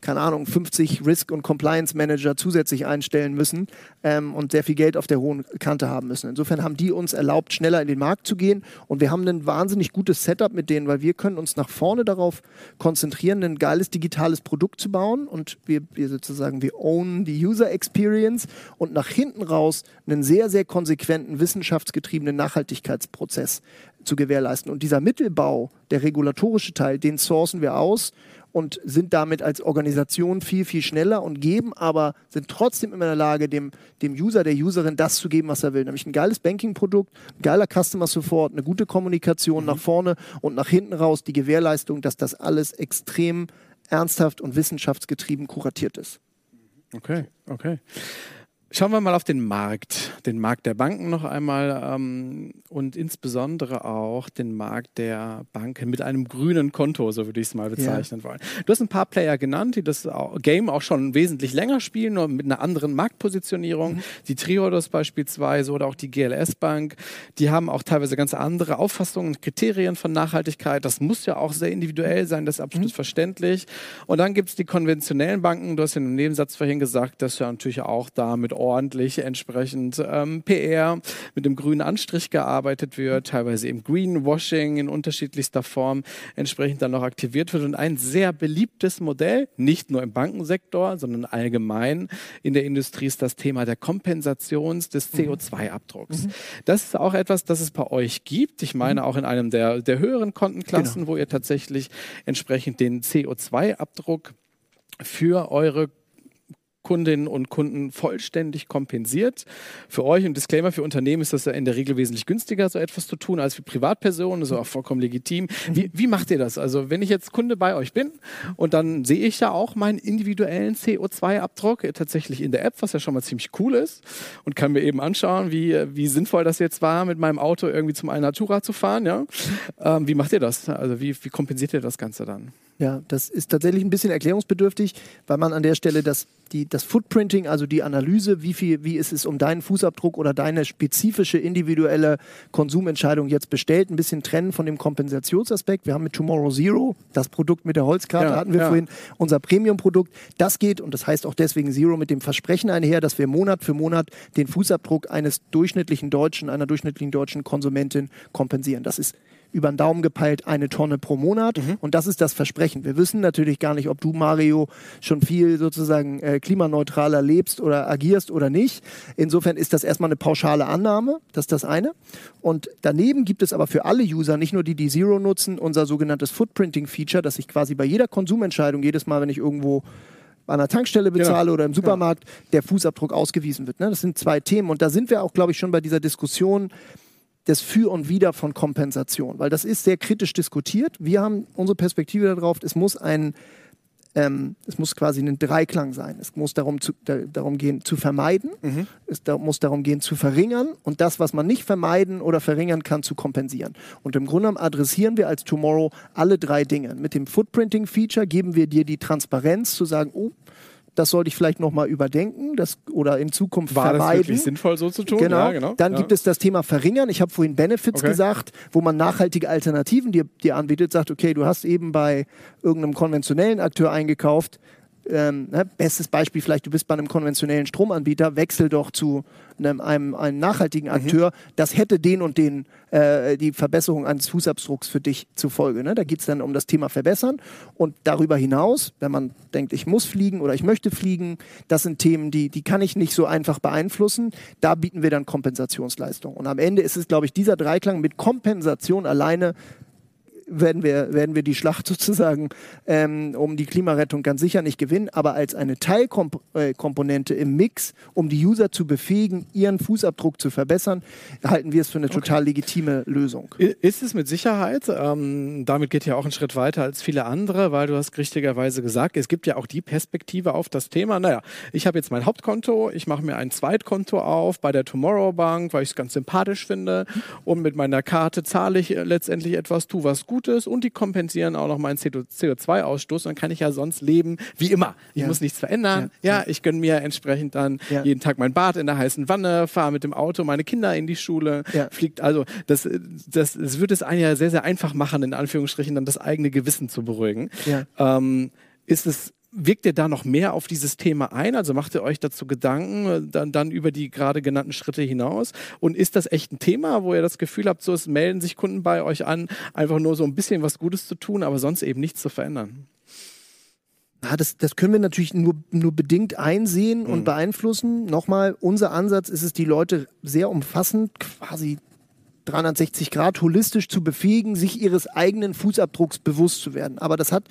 keine Ahnung, 50 Risk- und Compliance-Manager zusätzlich einstellen müssen ähm, und sehr viel Geld auf der hohen Kante haben müssen. Insofern haben die uns erlaubt, schneller in den Markt zu gehen und wir haben ein wahnsinnig gutes Setup mit denen, weil wir können uns nach vorne darauf konzentrieren, ein geiles digitales Produkt zu bauen und wir, wir sozusagen, wir ownen die User Experience und nach hinten raus einen sehr, sehr konsequenten, wissenschaftsgetriebenen Nachhaltigkeitsprozess zu gewährleisten. Und dieser Mittelbau, der regulatorische Teil, den sourcen wir aus und sind damit als Organisation viel, viel schneller und geben aber, sind trotzdem immer in der Lage, dem, dem User, der Userin das zu geben, was er will. Nämlich ein geiles Banking-Produkt, ein geiler Customer Support, eine gute Kommunikation mhm. nach vorne und nach hinten raus, die Gewährleistung, dass das alles extrem ernsthaft und wissenschaftsgetrieben kuratiert ist. Okay, okay. Schauen wir mal auf den Markt, den Markt der Banken noch einmal ähm, und insbesondere auch den Markt der Banken mit einem grünen Konto, so würde ich es mal bezeichnen ja. wollen. Du hast ein paar Player genannt, die das Game auch schon wesentlich länger spielen, nur mit einer anderen Marktpositionierung. Mhm. Die Triodos beispielsweise oder auch die GLS Bank, die haben auch teilweise ganz andere Auffassungen und Kriterien von Nachhaltigkeit. Das muss ja auch sehr individuell sein, das ist absolut mhm. verständlich. Und dann gibt es die konventionellen Banken, du hast ja im Nebensatz vorhin gesagt, dass ja natürlich auch da mit ordentlich entsprechend ähm, PR mit dem grünen Anstrich gearbeitet wird, teilweise im Greenwashing in unterschiedlichster Form entsprechend dann noch aktiviert wird und ein sehr beliebtes Modell, nicht nur im Bankensektor, sondern allgemein in der Industrie ist das Thema der Kompensation des mhm. CO2-Abdrucks. Mhm. Das ist auch etwas, das es bei euch gibt. Ich meine mhm. auch in einem der, der höheren Kontenklassen, genau. wo ihr tatsächlich entsprechend den CO2-Abdruck für eure Kundinnen und Kunden vollständig kompensiert. Für euch ein Disclaimer für Unternehmen ist das ja in der Regel wesentlich günstiger, so etwas zu tun, als für Privatpersonen. Das ist auch vollkommen legitim. Wie, wie macht ihr das? Also, wenn ich jetzt Kunde bei euch bin und dann sehe ich ja auch meinen individuellen CO2-Abdruck tatsächlich in der App, was ja schon mal ziemlich cool ist und kann mir eben anschauen, wie, wie sinnvoll das jetzt war, mit meinem Auto irgendwie zum Alnatura zu fahren. Ja? Ähm, wie macht ihr das? Also, wie, wie kompensiert ihr das Ganze dann? Ja, das ist tatsächlich ein bisschen erklärungsbedürftig, weil man an der Stelle das, die, das Footprinting, also die Analyse, wie, viel, wie ist es um deinen Fußabdruck oder deine spezifische individuelle Konsumentscheidung jetzt bestellt, ein bisschen trennen von dem Kompensationsaspekt. Wir haben mit Tomorrow Zero, das Produkt mit der Holzkarte ja, hatten wir ja. vorhin, unser Premium-Produkt. Das geht, und das heißt auch deswegen Zero, mit dem Versprechen einher, dass wir Monat für Monat den Fußabdruck eines durchschnittlichen Deutschen, einer durchschnittlichen deutschen Konsumentin kompensieren. Das ist über den Daumen gepeilt eine Tonne pro Monat. Mhm. Und das ist das Versprechen. Wir wissen natürlich gar nicht, ob du, Mario, schon viel sozusagen äh, klimaneutraler lebst oder agierst oder nicht. Insofern ist das erstmal eine pauschale Annahme. Das ist das eine. Und daneben gibt es aber für alle User, nicht nur die, die Zero nutzen, unser sogenanntes Footprinting-Feature, dass ich quasi bei jeder Konsumentscheidung, jedes Mal, wenn ich irgendwo an der Tankstelle bezahle ja. oder im Supermarkt, ja. der Fußabdruck ausgewiesen wird. Ne? Das sind zwei Themen. Und da sind wir auch, glaube ich, schon bei dieser Diskussion, des Für und Wider von Kompensation, weil das ist sehr kritisch diskutiert. Wir haben unsere Perspektive darauf, es muss ein ähm, es muss quasi ein Dreiklang sein. Es muss darum, zu, da, darum gehen, zu vermeiden, mhm. es da, muss darum gehen, zu verringern und das, was man nicht vermeiden oder verringern kann, zu kompensieren. Und im Grunde genommen adressieren wir als Tomorrow alle drei Dinge. Mit dem Footprinting-Feature geben wir dir die Transparenz zu sagen, oh, das sollte ich vielleicht nochmal überdenken das, oder in Zukunft War vermeiden. War das wirklich sinnvoll so zu tun? Genau. Ja, genau. Dann ja. gibt es das Thema Verringern. Ich habe vorhin Benefits okay. gesagt, wo man nachhaltige Alternativen dir, dir anbietet, sagt, okay, du hast eben bei irgendeinem konventionellen Akteur eingekauft, ähm, ne, bestes Beispiel vielleicht, du bist bei einem konventionellen Stromanbieter, wechsel doch zu einem, einem, einem nachhaltigen mhm. Akteur. Mhm. Das hätte den und den äh, die Verbesserung eines Fußabdrucks für dich zur Folge. Ne? Da geht es dann um das Thema Verbessern. Und darüber hinaus, wenn man denkt, ich muss fliegen oder ich möchte fliegen, das sind Themen, die, die kann ich nicht so einfach beeinflussen. Da bieten wir dann Kompensationsleistung. Und am Ende ist es, glaube ich, dieser Dreiklang mit Kompensation alleine werden wir, werden wir die Schlacht sozusagen ähm, um die Klimarettung ganz sicher nicht gewinnen, aber als eine Teilkomponente äh, im Mix, um die User zu befähigen, ihren Fußabdruck zu verbessern, halten wir es für eine okay. total legitime Lösung. Ist es mit Sicherheit. Ähm, damit geht ja auch ein Schritt weiter als viele andere, weil du hast richtigerweise gesagt, es gibt ja auch die Perspektive auf das Thema. Naja, ich habe jetzt mein Hauptkonto, ich mache mir ein Zweitkonto auf bei der Tomorrow Bank, weil ich es ganz sympathisch finde und mit meiner Karte zahle ich letztendlich etwas, tue was Gutes und die kompensieren auch noch meinen CO2-Ausstoß. Dann kann ich ja sonst leben wie immer. Ich ja. muss nichts verändern. Ja, ja ich gönne mir entsprechend dann jeden Tag mein Bad in der heißen Wanne, fahre mit dem Auto meine Kinder in die Schule, fliegt. Also das, das, das wird es einem ja sehr, sehr einfach machen, in Anführungsstrichen dann das eigene Gewissen zu beruhigen. Ähm, ist es wirkt ihr da noch mehr auf dieses Thema ein? Also macht ihr euch dazu Gedanken, äh, dann, dann über die gerade genannten Schritte hinaus? Und ist das echt ein Thema, wo ihr das Gefühl habt, so es melden sich Kunden bei euch an, einfach nur so ein bisschen was Gutes zu tun, aber sonst eben nichts zu verändern? Ja, das, das können wir natürlich nur, nur bedingt einsehen mhm. und beeinflussen. Nochmal, unser Ansatz ist es, die Leute sehr umfassend quasi 360 Grad holistisch zu befähigen, sich ihres eigenen Fußabdrucks bewusst zu werden. Aber das hat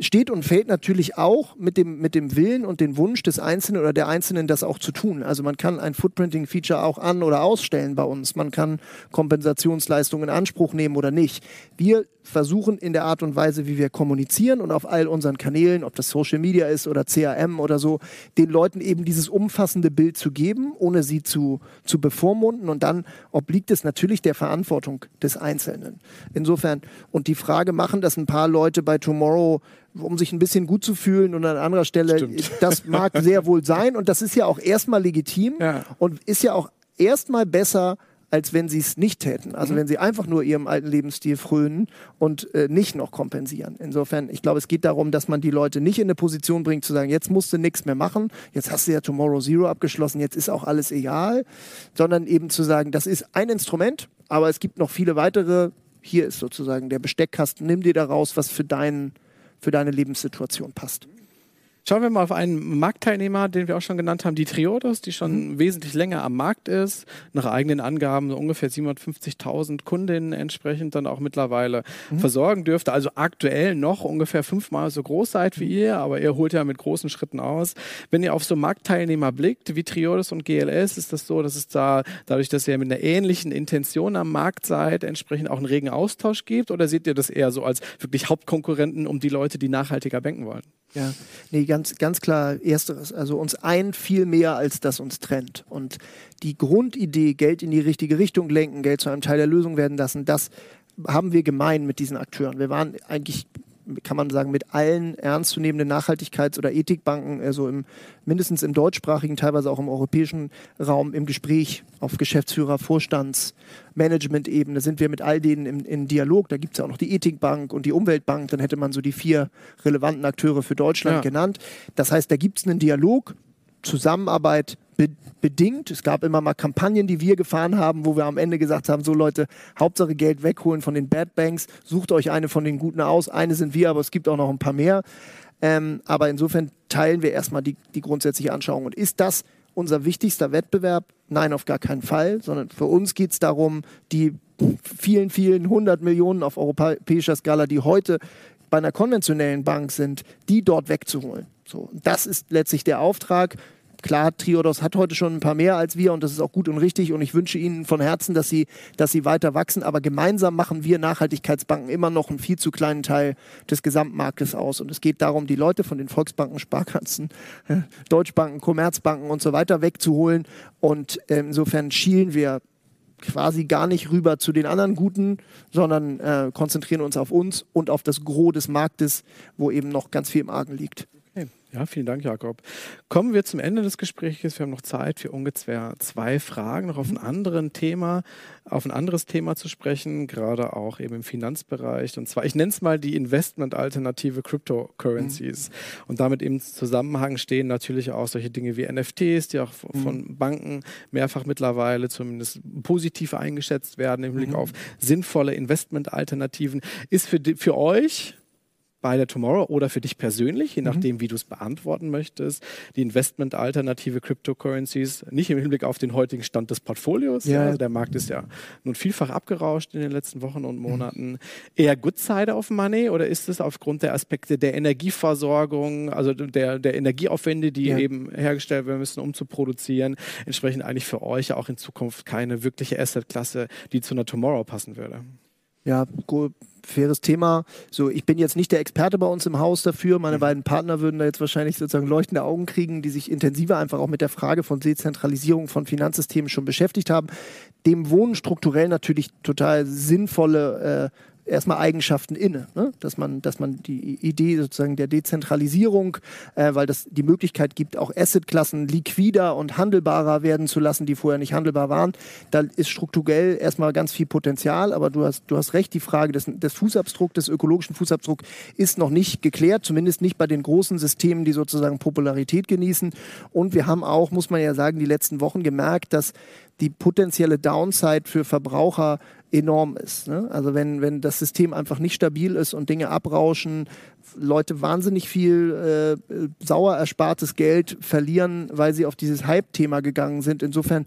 steht und fällt natürlich auch mit dem, mit dem Willen und dem Wunsch des Einzelnen oder der Einzelnen, das auch zu tun. Also man kann ein Footprinting-Feature auch an- oder ausstellen bei uns. Man kann Kompensationsleistungen in Anspruch nehmen oder nicht. Wir versuchen in der Art und Weise, wie wir kommunizieren und auf all unseren Kanälen, ob das Social Media ist oder CRM oder so, den Leuten eben dieses umfassende Bild zu geben, ohne sie zu, zu bevormunden. Und dann obliegt es natürlich der Verantwortung des Einzelnen. Insofern, und die Frage, machen das ein paar Leute bei Tomorrow um sich ein bisschen gut zu fühlen und an anderer Stelle, Stimmt. das mag sehr wohl sein und das ist ja auch erstmal legitim ja. und ist ja auch erstmal besser, als wenn sie es nicht täten. Also mhm. wenn sie einfach nur ihrem alten Lebensstil frönen und äh, nicht noch kompensieren. Insofern, ich glaube, es geht darum, dass man die Leute nicht in eine Position bringt zu sagen, jetzt musst du nichts mehr machen, jetzt hast du ja Tomorrow Zero abgeschlossen, jetzt ist auch alles egal, sondern eben zu sagen, das ist ein Instrument, aber es gibt noch viele weitere. Hier ist sozusagen der Besteckkasten, nimm dir daraus, was für deinen für deine Lebenssituation passt. Schauen wir mal auf einen Marktteilnehmer, den wir auch schon genannt haben, die Triodos, die schon mhm. wesentlich länger am Markt ist. Nach eigenen Angaben so ungefähr 750.000 Kundinnen entsprechend dann auch mittlerweile mhm. versorgen dürfte. Also aktuell noch ungefähr fünfmal so groß seid wie ihr, aber ihr holt ja mit großen Schritten aus. Wenn ihr auf so Marktteilnehmer blickt, wie Triodos und GLS, ist das so, dass es da, dadurch, dass ihr mit einer ähnlichen Intention am Markt seid, entsprechend auch einen regen Austausch gibt? Oder seht ihr das eher so als wirklich Hauptkonkurrenten um die Leute, die nachhaltiger banken wollen? Ja, nee, ganz, ganz klar ersteres. Also uns ein viel mehr, als das uns trennt. Und die Grundidee, Geld in die richtige Richtung lenken, Geld zu einem Teil der Lösung werden lassen, das haben wir gemein mit diesen Akteuren. Wir waren eigentlich kann man sagen, mit allen ernstzunehmenden Nachhaltigkeits- oder Ethikbanken, also im, mindestens im deutschsprachigen, teilweise auch im europäischen Raum im Gespräch auf Geschäftsführer, Vorstands-, Management-Ebene sind wir mit all denen im, im Dialog. Da gibt es ja auch noch die Ethikbank und die Umweltbank, dann hätte man so die vier relevanten Akteure für Deutschland ja. genannt. Das heißt, da gibt es einen Dialog, Zusammenarbeit be bedingt. Es gab immer mal Kampagnen, die wir gefahren haben, wo wir am Ende gesagt haben, so Leute, Hauptsache Geld wegholen von den Bad Banks, sucht euch eine von den guten aus. Eine sind wir, aber es gibt auch noch ein paar mehr. Ähm, aber insofern teilen wir erstmal die, die grundsätzliche Anschauung. Und ist das unser wichtigster Wettbewerb? Nein, auf gar keinen Fall, sondern für uns geht es darum, die vielen, vielen hundert Millionen auf europäischer Skala, die heute bei einer konventionellen Bank sind, die dort wegzuholen. So, das ist letztlich der Auftrag. Klar, Triodos hat heute schon ein paar mehr als wir und das ist auch gut und richtig und ich wünsche Ihnen von Herzen, dass Sie, dass Sie weiter wachsen, aber gemeinsam machen wir Nachhaltigkeitsbanken immer noch einen viel zu kleinen Teil des Gesamtmarktes aus. Und es geht darum, die Leute von den Volksbanken, Sparkassen, Deutschbanken, Commerzbanken und so weiter wegzuholen. Und äh, insofern schielen wir quasi gar nicht rüber zu den anderen Guten, sondern äh, konzentrieren uns auf uns und auf das Gros des Marktes, wo eben noch ganz viel im Argen liegt. Ja, vielen Dank, Jakob. Kommen wir zum Ende des Gesprächs. Wir haben noch Zeit für ungefähr zwei Fragen, noch auf ein anderes Thema, auf ein anderes Thema zu sprechen, gerade auch eben im Finanzbereich. Und zwar, ich nenne es mal die Investment-Alternative Cryptocurrencies. Mhm. Und damit im Zusammenhang stehen natürlich auch solche Dinge wie NFTs, die auch mhm. von Banken mehrfach mittlerweile zumindest positiv eingeschätzt werden im Blick mhm. auf sinnvolle Investment-Alternativen. Ist für, für euch bei der Tomorrow oder für dich persönlich, je mhm. nachdem, mhm. wie du es beantworten möchtest, die Investment-Alternative Cryptocurrencies, nicht im Hinblick auf den heutigen Stand des Portfolios. Ja. Also der Markt ist ja nun vielfach abgerauscht in den letzten Wochen und Monaten. Mhm. Eher Good Side of Money oder ist es aufgrund der Aspekte der Energieversorgung, also der, der Energieaufwände, die ja. eben hergestellt werden müssen, um zu produzieren, entsprechend eigentlich für euch auch in Zukunft keine wirkliche Assetklasse, die zu einer Tomorrow passen würde? Ja, gut faires Thema. So, ich bin jetzt nicht der Experte bei uns im Haus dafür. Meine mhm. beiden Partner würden da jetzt wahrscheinlich sozusagen leuchtende Augen kriegen, die sich intensiver einfach auch mit der Frage von Dezentralisierung von Finanzsystemen schon beschäftigt haben. Dem wohnen strukturell natürlich total sinnvolle äh, erstmal Eigenschaften inne. Ne? Dass, man, dass man die Idee sozusagen der Dezentralisierung, äh, weil das die Möglichkeit gibt, auch Assetklassen liquider und handelbarer werden zu lassen, die vorher nicht handelbar waren. Da ist strukturell erstmal ganz viel Potenzial, aber du hast, du hast recht, die Frage des, des Fußabdrucks, des ökologischen Fußabdrucks ist noch nicht geklärt, zumindest nicht bei den großen Systemen, die sozusagen Popularität genießen. Und wir haben auch, muss man ja sagen, die letzten Wochen gemerkt, dass die potenzielle Downside für Verbraucher enorm ist. Ne? Also wenn, wenn das System einfach nicht stabil ist und Dinge abrauschen, Leute wahnsinnig viel äh, sauer erspartes Geld verlieren, weil sie auf dieses Hype-Thema gegangen sind. Insofern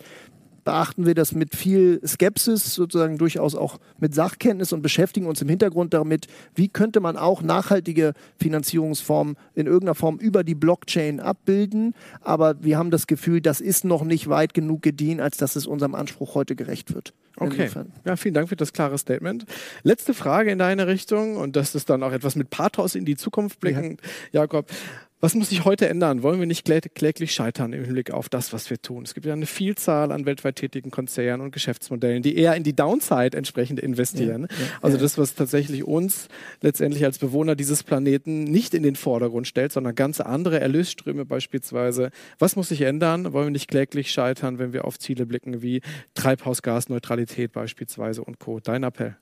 beachten wir das mit viel Skepsis, sozusagen durchaus auch mit Sachkenntnis und beschäftigen uns im Hintergrund damit, wie könnte man auch nachhaltige Finanzierungsformen in irgendeiner Form über die Blockchain abbilden. Aber wir haben das Gefühl, das ist noch nicht weit genug gediehen, als dass es unserem Anspruch heute gerecht wird. Okay. Ja, vielen Dank für das klare Statement. Letzte Frage in deine Richtung und das ist dann auch etwas mit Pathos in die Zukunft blicken. Ja. Jakob, was muss sich heute ändern? Wollen wir nicht kläglich scheitern im Hinblick auf das, was wir tun? Es gibt ja eine Vielzahl an weltweit tätigen Konzernen und Geschäftsmodellen, die eher in die Downside entsprechend investieren. Ja, ja, also das, was tatsächlich uns letztendlich als Bewohner dieses Planeten nicht in den Vordergrund stellt, sondern ganz andere Erlösströme beispielsweise. Was muss sich ändern? Wollen wir nicht kläglich scheitern, wenn wir auf Ziele blicken wie Treibhausgasneutralität beispielsweise und Co. Dein Appell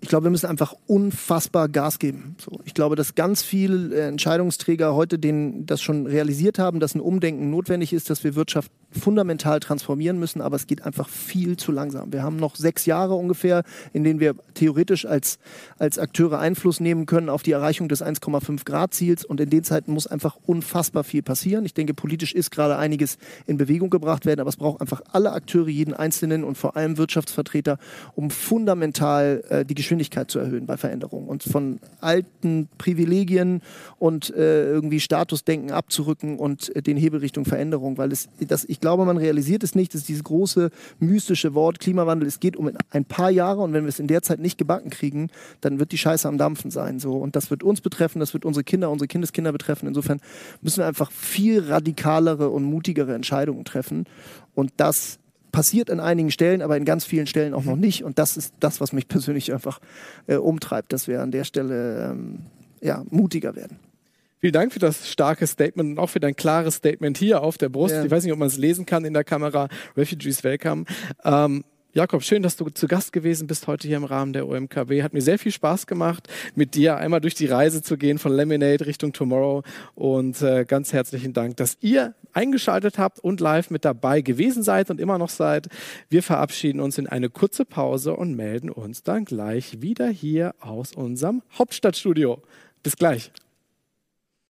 ich glaube, wir müssen einfach unfassbar Gas geben. So, ich glaube, dass ganz viele äh, Entscheidungsträger heute den, das schon realisiert haben, dass ein Umdenken notwendig ist, dass wir Wirtschaft fundamental transformieren müssen, aber es geht einfach viel zu langsam. Wir haben noch sechs Jahre ungefähr, in denen wir theoretisch als, als Akteure Einfluss nehmen können auf die Erreichung des 1,5 Grad Ziels und in den Zeiten muss einfach unfassbar viel passieren. Ich denke, politisch ist gerade einiges in Bewegung gebracht werden, aber es braucht einfach alle Akteure, jeden Einzelnen und vor allem Wirtschaftsvertreter, um fundamental äh, die Geschwindigkeit zu erhöhen bei Veränderungen und von alten Privilegien und äh, irgendwie Statusdenken abzurücken und äh, den Hebel Richtung Veränderung, weil es das ich ich glaube, man realisiert es nicht, dass dieses große mystische Wort Klimawandel, es geht um ein paar Jahre und wenn wir es in der Zeit nicht gebacken kriegen, dann wird die Scheiße am Dampfen sein. So. Und das wird uns betreffen, das wird unsere Kinder, unsere Kindeskinder betreffen. Insofern müssen wir einfach viel radikalere und mutigere Entscheidungen treffen. Und das passiert an einigen Stellen, aber in ganz vielen Stellen auch noch nicht. Und das ist das, was mich persönlich einfach äh, umtreibt, dass wir an der Stelle ähm, ja, mutiger werden. Vielen Dank für das starke Statement und auch für dein klares Statement hier auf der Brust. Ja. Ich weiß nicht, ob man es lesen kann in der Kamera. Refugees Welcome. Ähm, Jakob, schön, dass du zu Gast gewesen bist heute hier im Rahmen der OMKW. Hat mir sehr viel Spaß gemacht, mit dir einmal durch die Reise zu gehen von Lemonade Richtung Tomorrow. Und äh, ganz herzlichen Dank, dass ihr eingeschaltet habt und live mit dabei gewesen seid und immer noch seid. Wir verabschieden uns in eine kurze Pause und melden uns dann gleich wieder hier aus unserem Hauptstadtstudio. Bis gleich.